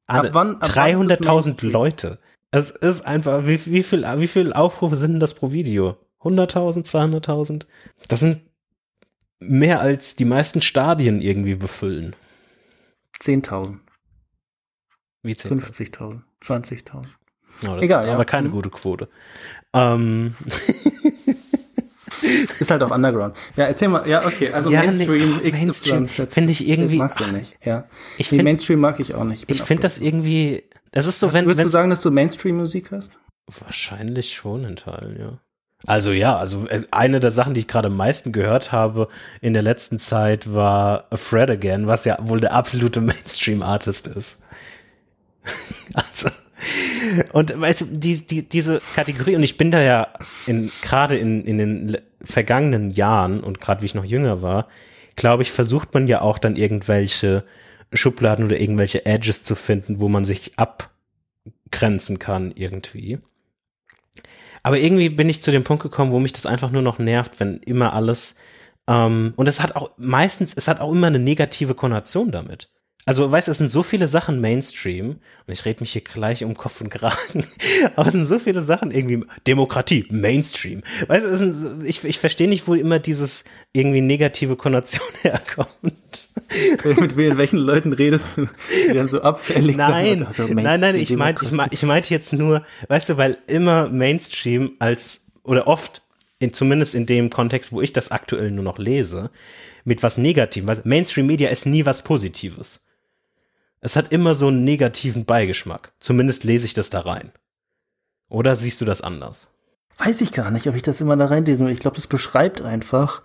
S1: Ab wann? 300.000 Leute. Es ist einfach, wie, wie viel, wie viel Aufrufe sind denn das pro Video? 100.000, 200.000? Das sind mehr als die meisten Stadien irgendwie befüllen.
S2: 10.000.
S1: Wie
S2: 10.000? 50.000, 20.000.
S1: Oh, Egal, ja. Aber keine mhm. gute Quote. Ähm. <laughs> <laughs>
S2: Ist halt auch Underground. Ja, erzähl mal. Ja, okay. Also ja, Mainstream,
S1: nee, Mainstream finde ich irgendwie.
S2: Das magst du nicht. Ja. Ich nee, find, Mainstream mag ich auch nicht.
S1: Ich, ich finde das irgendwie. Das ist so,
S2: Was,
S1: wenn.
S2: Würdest du sagen, dass du Mainstream-Musik hast?
S1: Wahrscheinlich schon in Teilen, ja. Also ja, also eine der Sachen, die ich gerade am meisten gehört habe in der letzten Zeit war A Fred Again, was ja wohl der absolute <laughs> Mainstream-Artist ist. <laughs> also und weißt du, die, die, diese Kategorie, und ich bin da ja in, gerade in, in den vergangenen Jahren und gerade wie ich noch jünger war, glaube ich, versucht man ja auch dann irgendwelche Schubladen oder irgendwelche Edges zu finden, wo man sich abgrenzen kann irgendwie. Aber irgendwie bin ich zu dem Punkt gekommen, wo mich das einfach nur noch nervt, wenn immer alles ähm, und es hat auch meistens, es hat auch immer eine negative Konnotation damit. Also, weißt du, es sind so viele Sachen Mainstream und ich rede mich hier gleich um Kopf und Kragen, <laughs> aber es sind so viele Sachen irgendwie Demokratie, Mainstream. Weißt du, sind, ich, ich verstehe nicht, wo immer dieses irgendwie negative Konnotation <laughs> herkommt.
S2: Mit welchen Leuten redest du, die dann so abfällig
S1: Nein, also nein, nein, ich meinte ich meinte ich meinte jetzt nur, weißt du, weil immer Mainstream als, oder oft, in, zumindest in dem Kontext, wo ich das aktuell nur noch lese, mit was Negativem. Mainstream Media ist nie was Positives. Es hat immer so einen negativen Beigeschmack. Zumindest lese ich das da rein. Oder siehst du das anders?
S2: Weiß ich gar nicht, ob ich das immer da reinlesen will. Ich glaube, das beschreibt einfach,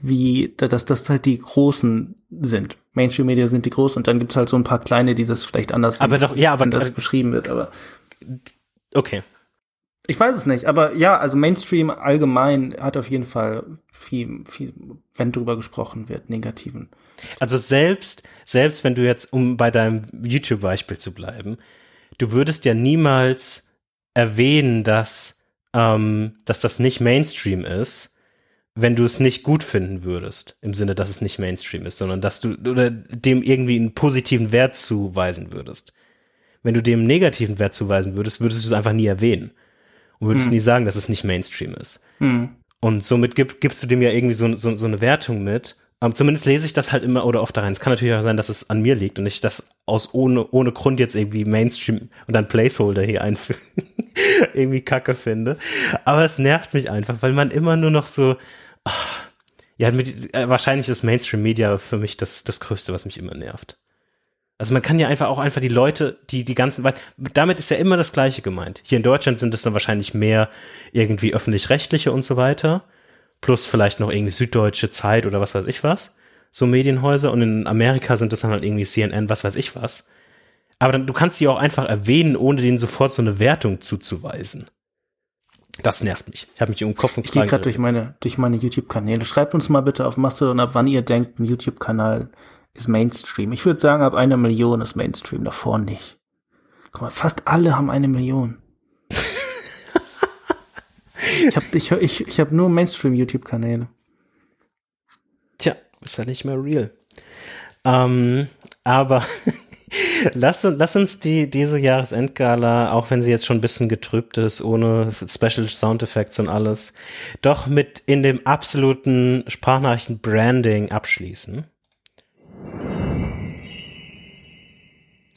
S2: wie, dass das halt die Großen sind. Mainstream-Media sind die Großen und dann gibt's halt so ein paar kleine, die das vielleicht anders
S1: aber doch, ja, aber
S2: das beschrieben wird, aber.
S1: Okay.
S2: Ich weiß es nicht, aber ja, also Mainstream allgemein hat auf jeden Fall viel, viel, wenn drüber gesprochen wird, negativen.
S1: Also selbst, selbst wenn du jetzt, um bei deinem YouTube-Beispiel zu bleiben, du würdest ja niemals erwähnen, dass, ähm, dass das nicht Mainstream ist, wenn du es nicht gut finden würdest, im Sinne, dass es nicht Mainstream ist, sondern dass du oder dem irgendwie einen positiven Wert zuweisen würdest. Wenn du dem einen negativen Wert zuweisen würdest, würdest du es einfach nie erwähnen und würdest hm. nie sagen, dass es nicht Mainstream ist. Hm. Und somit gib, gibst du dem ja irgendwie so, so, so eine Wertung mit. Um, ähm, zumindest lese ich das halt immer oder oft da rein. Es kann natürlich auch sein, dass es an mir liegt und ich das aus ohne, ohne Grund jetzt irgendwie Mainstream und dann Placeholder hier einfügen. <laughs> irgendwie kacke finde. Aber es nervt mich einfach, weil man immer nur noch so, ach, ja, mit, äh, wahrscheinlich ist Mainstream Media für mich das, das Größte, was mich immer nervt. Also man kann ja einfach auch einfach die Leute, die die ganzen, weil damit ist ja immer das Gleiche gemeint. Hier in Deutschland sind es dann wahrscheinlich mehr irgendwie öffentlich-rechtliche und so weiter, plus vielleicht noch irgendwie Süddeutsche Zeit oder was weiß ich was, so Medienhäuser und in Amerika sind das dann halt irgendwie CNN, was weiß ich was. Aber dann, du kannst sie auch einfach erwähnen, ohne denen sofort so eine Wertung zuzuweisen. Das nervt mich. Ich habe mich um Kopf und.
S2: Ich gehe gerade durch meine durch meine YouTube-Kanäle. Schreibt uns mal bitte auf Mastodon ab, wann ihr denkt, ein YouTube-Kanal ist Mainstream. Ich würde sagen, ab einer Million ist Mainstream, davor nicht. Guck mal, fast alle haben eine Million. <laughs> ich habe ich, ich, ich hab nur Mainstream-YouTube-Kanäle.
S1: Tja, ist halt nicht mehr real. Ähm, aber <laughs> lass, uns- lass uns die, diese Jahresendgala, auch wenn sie jetzt schon ein bisschen getrübt ist, ohne Special Soundeffects und alles, doch mit in dem absoluten Sprachnachrichten-Branding abschließen.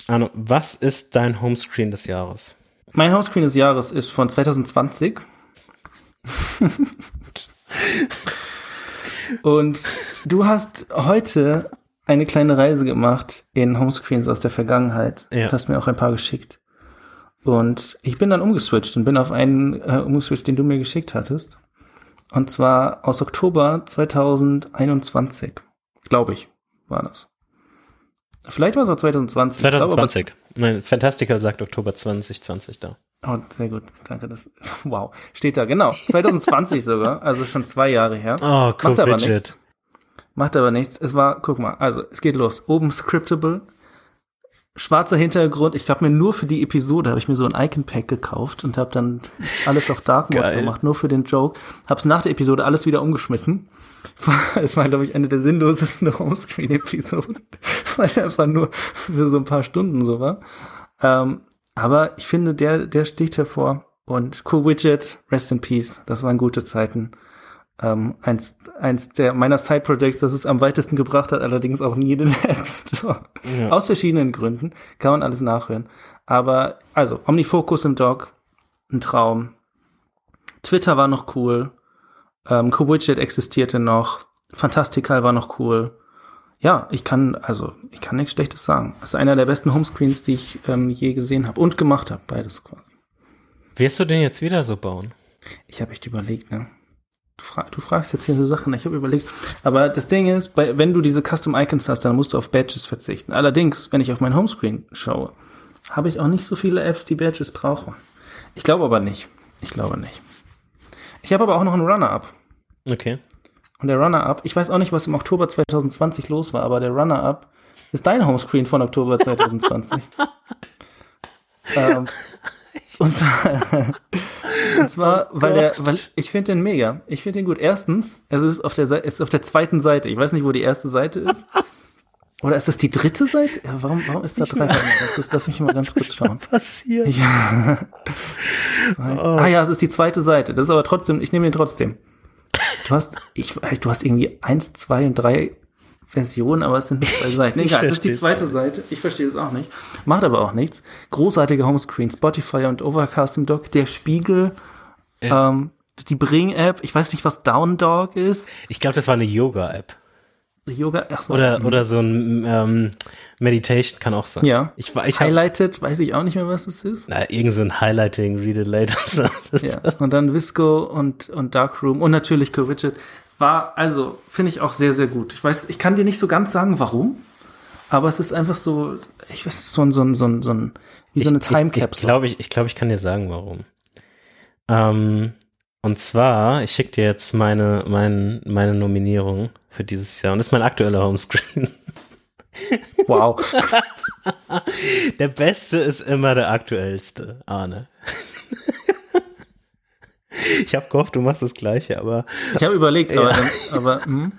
S1: Arno, was ist dein Homescreen des Jahres?
S2: Mein Homescreen des Jahres ist von 2020. Und du hast heute eine kleine Reise gemacht in Homescreens aus der Vergangenheit.
S1: Ja.
S2: Du hast mir auch ein paar geschickt. Und ich bin dann umgeswitcht und bin auf einen äh, umgeswitcht, den du mir geschickt hattest. Und zwar aus Oktober 2021. Glaube ich, war das. Vielleicht war es auch 2020. Ich glaube aber
S1: 2020. Nein, Fantastical sagt Oktober 2020 da.
S2: Oh, sehr gut, danke. Das, <laughs> wow, steht da, genau. 2020 sogar, also schon zwei Jahre her.
S1: Oh, cool
S2: Macht aber nichts. Macht aber nichts. Es war, guck mal, also es geht los. Oben scriptable, schwarzer Hintergrund. Ich habe mir nur für die Episode habe ich mir so ein Icon Pack gekauft und habe dann alles auf Dark Mode
S1: Geil.
S2: gemacht, nur für den Joke. Hab's nach der Episode alles wieder umgeschmissen. <laughs> Es war, glaube ich, eine der sinnlosesten <laughs> Homescreen-Episoden, <laughs> weil er einfach nur für so ein paar Stunden so war. Ähm, aber ich finde, der, der sticht hervor. Und Cool Widget, Rest in Peace, das waren gute Zeiten. Ähm, eins, eins der meiner Side-Projects, das es am weitesten gebracht hat, allerdings auch nie in den <laughs> App Store.
S1: Ja.
S2: Aus verschiedenen Gründen. Kann man alles nachhören. Aber, also, Omnifocus im Dock, ein Traum. Twitter war noch cool. Ähm, cool Widget existierte noch. Fantastical war noch cool. Ja, ich kann, also, ich kann nichts Schlechtes sagen. Das ist einer der besten Homescreens, die ich ähm, je gesehen habe und gemacht habe, beides quasi.
S1: Wirst du den jetzt wieder so bauen?
S2: Ich habe echt überlegt, ne? Du, fra du fragst jetzt hier so Sachen, ich habe überlegt. Aber das Ding ist, bei, wenn du diese Custom Icons hast, dann musst du auf Badges verzichten. Allerdings, wenn ich auf mein Homescreen schaue, habe ich auch nicht so viele Apps, die Badges brauchen. Ich glaube aber nicht. Ich glaube nicht. Ich habe aber auch noch einen Runner-Up.
S1: Okay.
S2: Und der Runner-Up, ich weiß auch nicht, was im Oktober 2020 los war, aber der Runner-Up ist dein Homescreen von Oktober 2020. <laughs> ähm, und zwar, <laughs> und zwar weil der, weil ich finde den mega. Ich finde den gut. Erstens, es ist auf der Seite, es ist auf der zweiten Seite. Ich weiß nicht, wo die erste Seite ist. <laughs> Oder ist das die dritte Seite? Ja, warum, warum ist da drei? Lass, lass mich mal <laughs> ganz kurz schauen.
S1: passiert?
S2: Ja. Ah ja, es ist die zweite Seite. Das ist aber trotzdem, ich nehme den trotzdem. Du hast, ich, du hast irgendwie eins, zwei und drei Versionen, aber es sind nicht zwei <laughs> Seiten. Egal, das ist die zweite Seite. Ich verstehe es auch nicht. Macht aber auch nichts. Großartige Homescreen, Spotify und Overcast im Dock, der Spiegel, ähm, die Bring-App, ich weiß nicht, was Down Dog ist.
S1: Ich glaube, das war eine Yoga-App.
S2: Yoga, ach so.
S1: Oder, oder so ein ähm, Meditation kann auch sein.
S2: ja.
S1: Ich, ich
S2: Highlighted, weiß ich auch nicht mehr, was es ist.
S1: na, irgend so ein Highlighting, Read it later. <laughs>
S2: Ja, und dann Visco und, und Darkroom und natürlich Co Widget. War, also, finde ich auch sehr, sehr gut. Ich weiß, ich kann dir nicht so ganz sagen, warum, aber es ist einfach so, ich weiß, so ein, so ein, so ein, so ein wie so eine Time
S1: Ich, ich
S2: Capsule.
S1: glaube, ich, ich, glaub, ich kann dir sagen, warum. Ähm, und zwar, ich schicke dir jetzt meine, mein, meine Nominierung für dieses Jahr. Und das ist mein aktueller Homescreen. <laughs>
S2: Wow.
S1: Der beste ist immer der aktuellste, Arne. Ich habe gehofft, du machst das gleiche, aber
S2: Ich habe überlegt, aber, dann, aber hm?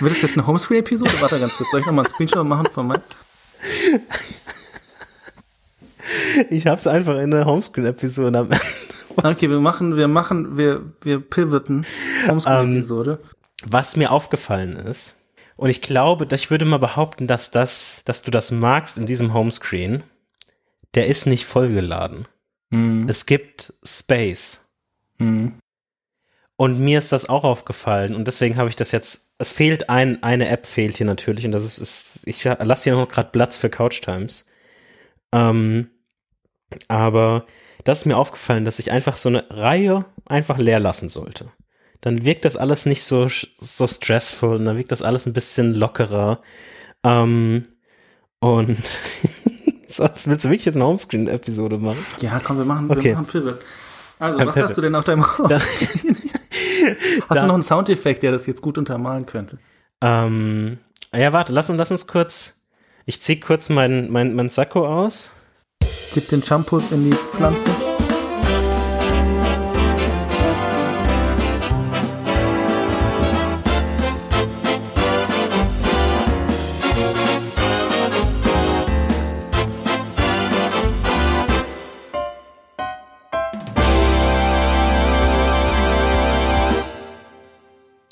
S2: wird es jetzt eine Homescreen-Episode? Warte ganz kurz, soll ich nochmal einen Screenshot machen von meinem?
S1: ich habe es einfach in der Homescreen-Episode am Ende.
S2: Okay, wir machen, wir machen, wir, wir pivoten. Homescreen-Episode.
S1: Was mir aufgefallen ist, und ich glaube, dass ich würde mal behaupten, dass das, dass du das magst in diesem Homescreen, der ist nicht vollgeladen.
S2: Hm,
S1: Es gibt Space.
S2: Hm.
S1: Und mir ist das auch aufgefallen und deswegen habe ich das jetzt, es fehlt ein, eine App fehlt hier natürlich und das ist, ist ich lasse hier noch gerade Platz für Couch Times. Ähm, aber das ist mir aufgefallen, dass ich einfach so eine Reihe einfach leer lassen sollte. Dann wirkt das alles nicht so, so stressful und dann wirkt das alles ein bisschen lockerer. Ähm, und <laughs> sonst willst du wirklich jetzt eine Homescreen-Episode machen?
S2: Ja, komm, wir machen,
S1: Okay.
S2: wir machen Pivot. Also, was hast du denn auf deinem <laughs>
S1: Da-
S2: Hast du noch einen Soundeffekt, der das jetzt gut untermalen könnte?
S1: Ähm, ja, warte, lass uns, lass uns kurz. Ich zieh kurz mein, mein, mein Sakko aus.
S2: Gib den Shampoo in die Pflanze.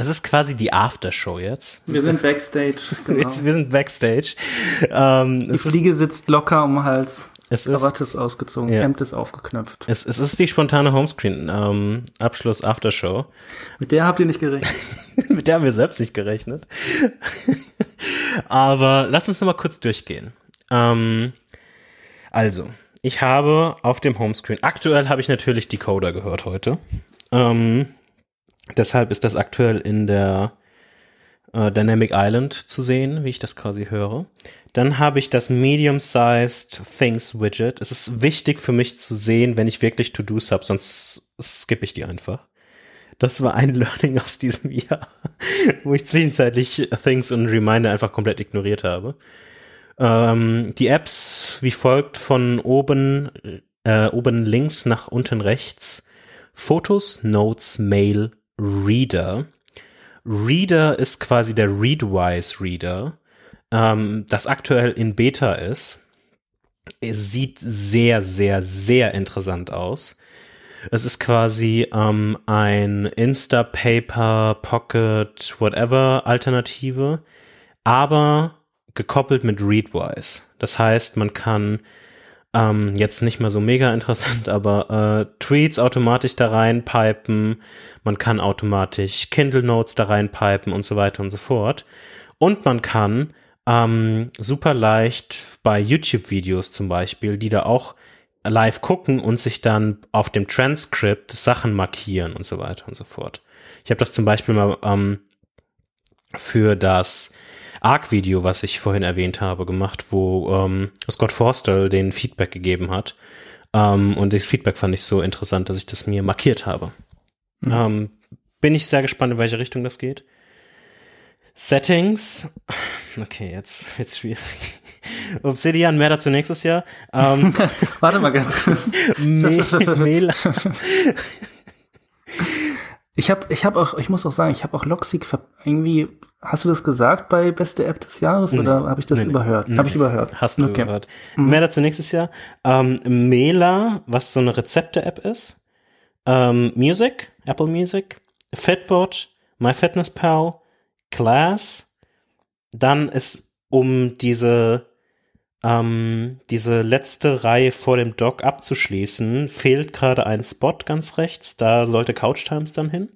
S1: Es ist quasi die Aftershow jetzt.
S2: Wir sind Backstage. <laughs> Genau.
S1: Jetzt, wir sind Backstage. Ähm,
S2: Die
S1: es, ist,
S2: Fliege sitzt locker um den Hals.
S1: es, ist,
S2: Krawatte ist ausgezogen,
S1: Ja.
S2: Hemd ist aufgeknöpft.
S1: es, es ist die spontane Homescreen ähm.
S2: Mit der habt ihr nicht gerechnet. <laughs>
S1: Mit der haben wir selbst nicht gerechnet. Aber lass uns noch mal kurz durchgehen. Ähm, also, ich habe auf dem Homescreen, aktuell habe ich natürlich Decoder gehört heute. Ähm, deshalb ist das aktuell in der äh, Dynamic Island zu sehen, wie ich das quasi höre. Dann habe ich das Medium-Sized Things Widget. Es ist wichtig für mich zu sehen, wenn ich wirklich To-Dos habe, sonst skippe ich die einfach. Das war ein <laughs> Learning aus diesem Jahr, <laughs> wo ich zwischenzeitlich Things und Reminder einfach komplett ignoriert habe. Ähm, die Apps wie folgt von oben, äh, oben links nach unten rechts. Fotos, Notes, Mail, Reader. Reader ist quasi der Readwise Reader, ähm, das aktuell in Beta ist. Es sieht sehr, sehr, sehr interessant aus. Es ist quasi ähm, ein Instapaper, Pocket, whatever Alternative, aber gekoppelt mit Readwise. Das heißt, man kann ähm, jetzt nicht mal so mega interessant, aber äh, Tweets automatisch da reinpipen, man kann automatisch Kindle Notes da reinpipen und so weiter und so fort. Und man kann ähm, super leicht bei YouTube-Videos zum Beispiel, die da auch live gucken und sich dann auf dem Transkript Sachen markieren und so weiter und so fort. Ich habe das zum Beispiel mal ähm, für das Arc-Video, was ich vorhin erwähnt habe, gemacht, wo ähm, Scott Forstall den Feedback gegeben hat. Ähm, und das Feedback fand ich so interessant, dass ich das mir markiert habe. Ähm, bin ich sehr gespannt, in welche Richtung das geht. Settings. Okay, jetzt wird's schwierig. <laughs> Obsidian, mehr dazu nächstes Jahr. Ähm, <laughs>
S2: Warte mal ganz kurz. <laughs>
S1: Me Mail.
S2: Ich habe ich hab auch, ich muss auch sagen, ich habe auch Loxic ver irgendwie, hast du das gesagt bei beste App des Jahres oder habe ich das
S1: Nee, nee.
S2: überhört?
S1: Nee.
S2: Habe ich überhört.
S1: Hast du
S2: Okay.
S1: gehört. Mehr dazu nächstes Jahr. Ähm, Mela, was so eine Rezepte-App ist. Ähm, Music, Apple Music. Fitbot, MyFitnessPal, Class. Dann ist um diese ähm, diese letzte Reihe vor dem Dock abzuschließen, fehlt gerade ein Spot ganz rechts. Da sollte Couch Times dann hin.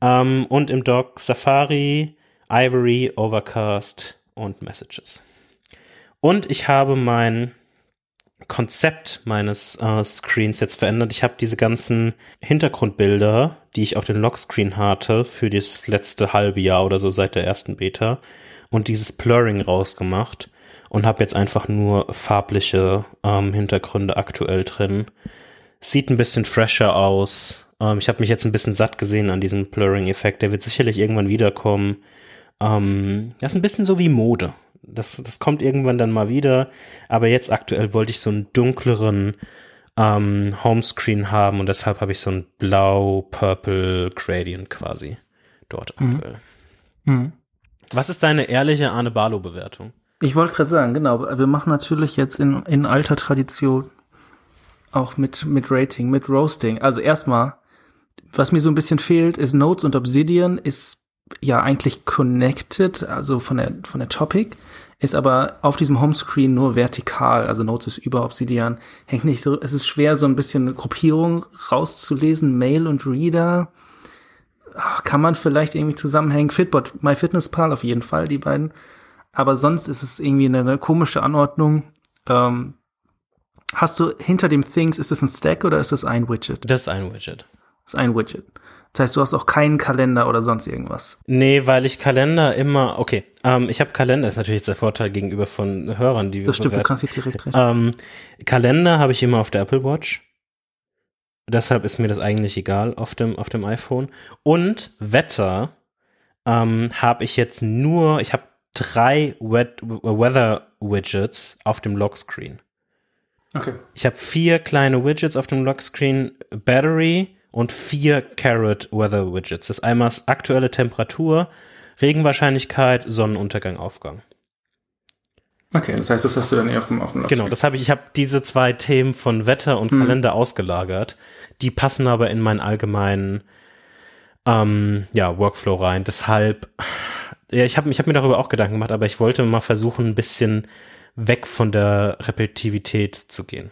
S1: Ähm, und im Dock Safari, Ivory, Overcast und Messages. Und ich habe mein Konzept meines äh, Screens jetzt verändert. Ich habe diese ganzen Hintergrundbilder, die ich auf den Lockscreen hatte, für das letzte halbe Jahr oder so seit der ersten Beta und dieses Blurring rausgemacht und habe jetzt einfach nur farbliche ähm, Hintergründe aktuell drin. Sieht ein bisschen fresher aus. Ähm, ich habe mich jetzt ein bisschen satt gesehen an diesem Blurring-Effekt. Der wird sicherlich irgendwann wiederkommen. Ähm, das ist ein bisschen so wie Mode. Das, das kommt irgendwann dann mal wieder. Aber jetzt aktuell wollte ich so einen dunkleren ähm, Homescreen haben und deshalb habe ich so ein blau-purple Gradient quasi dort aktuell.
S2: Mhm.
S1: Was ist deine ehrliche Arne Barlow-Bewertung?
S2: Ich wollte gerade sagen, genau, wir machen natürlich jetzt in, in alter Tradition auch mit, mit Rating, mit Roasting. Also erstmal, was mir so ein bisschen fehlt, ist Notes und Obsidian ist ja eigentlich connected, also von der, von der Topic, ist aber auf diesem Homescreen nur vertikal, also Notes ist über Obsidian, hängt nicht so, es ist schwer, so ein bisschen eine Gruppierung rauszulesen, Mail und Reader, ah, kann man vielleicht irgendwie zusammenhängen, Fitbot, MyFitnessPal auf jeden Fall, die beiden, aber sonst ist es irgendwie eine, eine komische Anordnung. Ähm, hast du hinter dem Things, ist es ein Stack oder ist es ein Widget?
S1: Das ist ein Widget.
S2: Das ist ein Widget. Das heißt, du hast auch keinen Kalender oder sonst irgendwas.
S1: Nee, weil ich Kalender immer, okay, ähm, ich habe Kalender, ist natürlich jetzt der Vorteil gegenüber von Hörern, die wir
S2: Das stimmt, du
S1: bewerten.
S2: kannst dich direkt rechnen.
S1: Ähm, Kalender habe ich immer auf der Apple Watch. Deshalb ist mir das eigentlich egal auf dem, auf dem iPhone. Und Wetter ähm, habe ich jetzt nur, ich habe drei Wet Weather Widgets auf dem Lockscreen.
S2: Okay.
S1: Ich habe vier kleine Widgets auf dem Lockscreen, Battery und vier Carrot Weather Widgets. Das ist einmal aktuelle Temperatur, Regenwahrscheinlichkeit, Sonnenuntergang, Aufgang.
S2: Okay, das heißt, das hast du dann eher auf dem, auf dem
S1: Genau, das habe ich. Ich habe diese zwei Themen von Wetter und Kalender ausgelagert. Die passen aber in meinen allgemeinen ähm, ja, Workflow rein. Deshalb, ja, ich habe ich hab mir darüber auch Gedanken gemacht, aber ich wollte mal versuchen, ein bisschen weg von der Repetitivität zu gehen.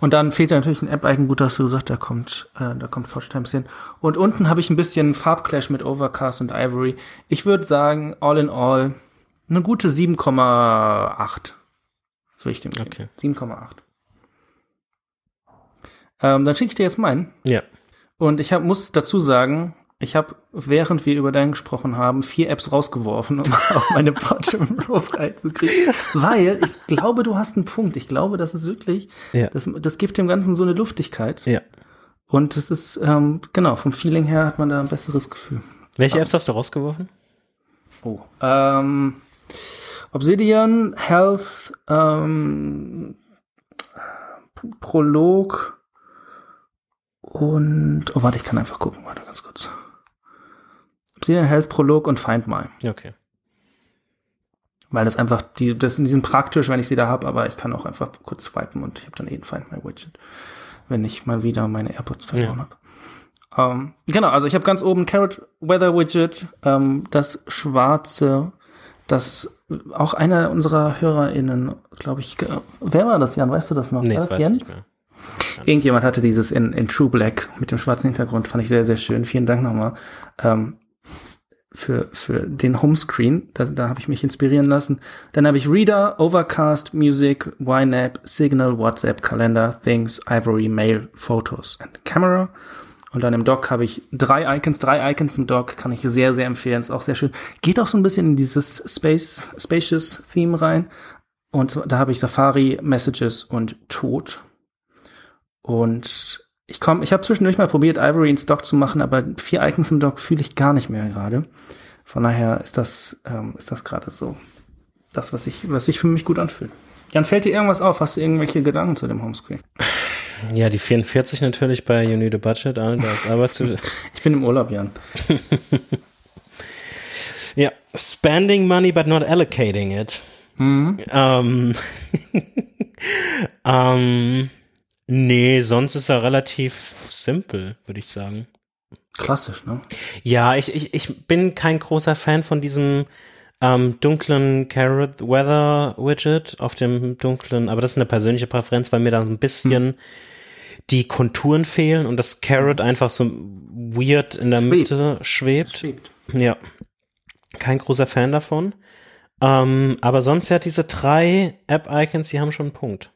S2: Und dann fehlt natürlich ein App-Icon. Gut, hast du gesagt, da kommt, äh, da kommt Couch Times hin. Und unten habe ich ein bisschen Farbclash mit Overcast und Ivory. Ich würde sagen, all in all, eine gute 7,8. Würde ich dem geben.
S1: Okay.
S2: 7,8. Ähm, dann schicke ich dir jetzt meinen.
S1: Ja.
S2: Und ich hab, muss dazu sagen, ich habe, während wir über deinen gesprochen haben, vier Apps rausgeworfen, um <laughs> auf meine Bottom Row freizukriegen. Weil ich glaube, du hast einen Punkt. Ich glaube, das ist wirklich,
S1: Ja.
S2: das, das gibt dem Ganzen so eine Luftigkeit.
S1: Ja.
S2: Und es ist, ähm, genau, vom Feeling her hat man da ein besseres Gefühl.
S1: Welche Apps hast du rausgeworfen?
S2: Oh. Ähm, Obsidian, Health, ähm, Prolog und, oh warte, ich kann einfach gucken, warte ganz kurz. Obsidian, Health, Prolog und Find My.
S1: Okay.
S2: Weil das einfach, die, das, die sind praktisch, wenn ich sie da habe, aber ich kann auch einfach kurz swipen und ich habe dann eh ein Find My Widget, wenn ich mal wieder meine AirPods verloren
S1: Ja.
S2: habe. Ähm, genau, also ich habe ganz oben Carrot Weather Widget, ähm, das schwarze, das auch einer unserer HörerInnen, glaube ich, wer war das, Jan? Weißt du das noch?
S1: Nee,
S2: war
S1: das
S2: das Jens? Irgendjemand hatte dieses in, in True Black mit dem schwarzen Hintergrund, fand ich sehr, sehr schön. Vielen Dank nochmal ähm, für, für den Homescreen. Da, da habe ich mich inspirieren lassen. Dann habe ich Reader, Overcast, Music, YNAB, Signal, WhatsApp, Kalender, Things, Ivory, Mail, Photos and Camera. Und dann im Dock habe ich drei Icons, drei Icons im Dock, kann ich sehr, sehr empfehlen. Ist auch sehr schön. Geht auch so ein bisschen in dieses Space, Spacious Theme rein. Und da habe ich Safari, Messages und Tod. Und ich komme, ich habe zwischendurch mal probiert, Ivory ins Dock zu machen, aber vier Icons im Dock fühle ich gar nicht mehr gerade. Von daher ist das, ähm, ist das gerade so das, was ich, was sich für mich gut anfühlt. Jan, fällt dir irgendwas auf? Hast du irgendwelche Gedanken zu dem Homescreen?
S1: Ja, die 44 natürlich bei You Need a Budget, da ist aber zu. <laughs>
S2: Ich bin im Urlaub, Jan. <laughs>
S1: ja, spending money but not allocating it.
S2: Mhm.
S1: Ähm, <laughs> ähm, nee, sonst ist er relativ simpel, würde ich sagen.
S2: Klassisch, ne?
S1: Ja, ich, ich, ich bin kein großer Fan von diesem ähm, dunklen Carrot Weather Widget auf dem dunklen, aber das ist eine persönliche Präferenz, weil mir da so ein bisschen die Konturen fehlen und das Carrot einfach so weird in der
S2: Schwebt.
S1: Mitte schwebt.
S2: Schwebt.
S1: Ja, kein großer Fan davon. Ähm, aber sonst ja diese drei App-Icons, die haben schon einen Punkt.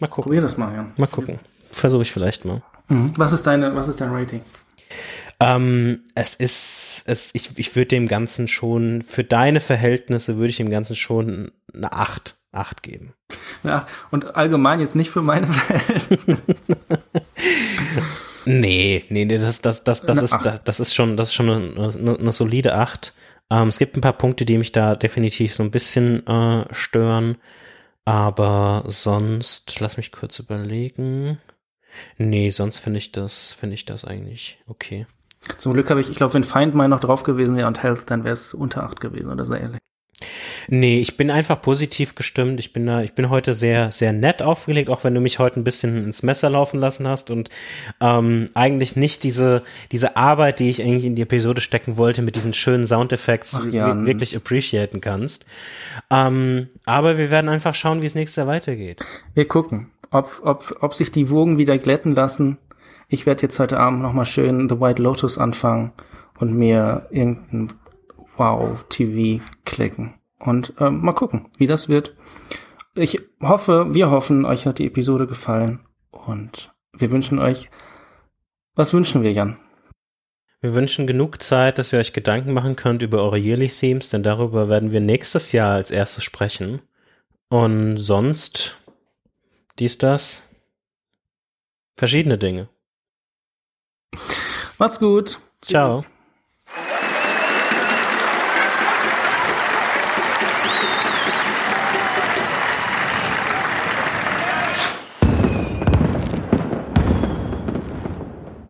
S1: Mal gucken.
S2: Probier das mal, Jan.
S1: Mal gucken. Versuche ich vielleicht mal.
S2: Mhm. Was ist deine, was ist dein Rating?
S1: Ähm, es ist, es, ich, ich würde dem Ganzen schon, für deine Verhältnisse würde ich dem Ganzen schon eine 8, 8 geben.
S2: Ja, und allgemein jetzt nicht für meine <laughs> Verhältnisse.
S1: Nee, nee, nee, das, das, das, das
S2: Eine
S1: ist, das, das ist schon, das ist schon eine, eine, eine solide 8. Ähm, es gibt ein paar Punkte, die mich da definitiv so ein bisschen äh, stören. Aber sonst, lass mich kurz überlegen. Nee, sonst finde ich das, finde ich das eigentlich okay.
S2: Zum Glück habe ich, ich glaube, wenn Find My noch drauf gewesen wäre und Health, dann wäre es unter 8 gewesen, oder sehr ehrlich.
S1: Nee, ich bin einfach positiv gestimmt. Ich bin da, ich bin heute sehr, sehr nett aufgelegt, auch wenn du mich heute ein bisschen ins Messer laufen lassen hast und ähm, eigentlich nicht diese, diese Arbeit, die ich eigentlich in die Episode stecken wollte, mit diesen schönen Soundeffekts
S2: ja.
S1: wirklich appreciaten kannst. Ähm, aber wir werden einfach schauen, wie es nächstes Jahr weitergeht.
S2: Wir gucken, ob, ob, ob sich die Wogen wieder glätten lassen. Ich werde jetzt heute Abend nochmal schön The White Lotus anfangen und mir irgendein Wow-TV klicken. Und ähm, mal gucken, wie das wird. Ich hoffe, wir hoffen, euch hat die Episode gefallen. Und wir wünschen euch, was wünschen wir, Jan?
S1: Wir wünschen genug Zeit, dass ihr euch Gedanken machen könnt über eure Yearly Themes, denn darüber werden wir nächstes Jahr als erstes sprechen. Und sonst dies, das, verschiedene Dinge.
S2: Macht's gut.
S1: Ciao.
S2: Tschüss.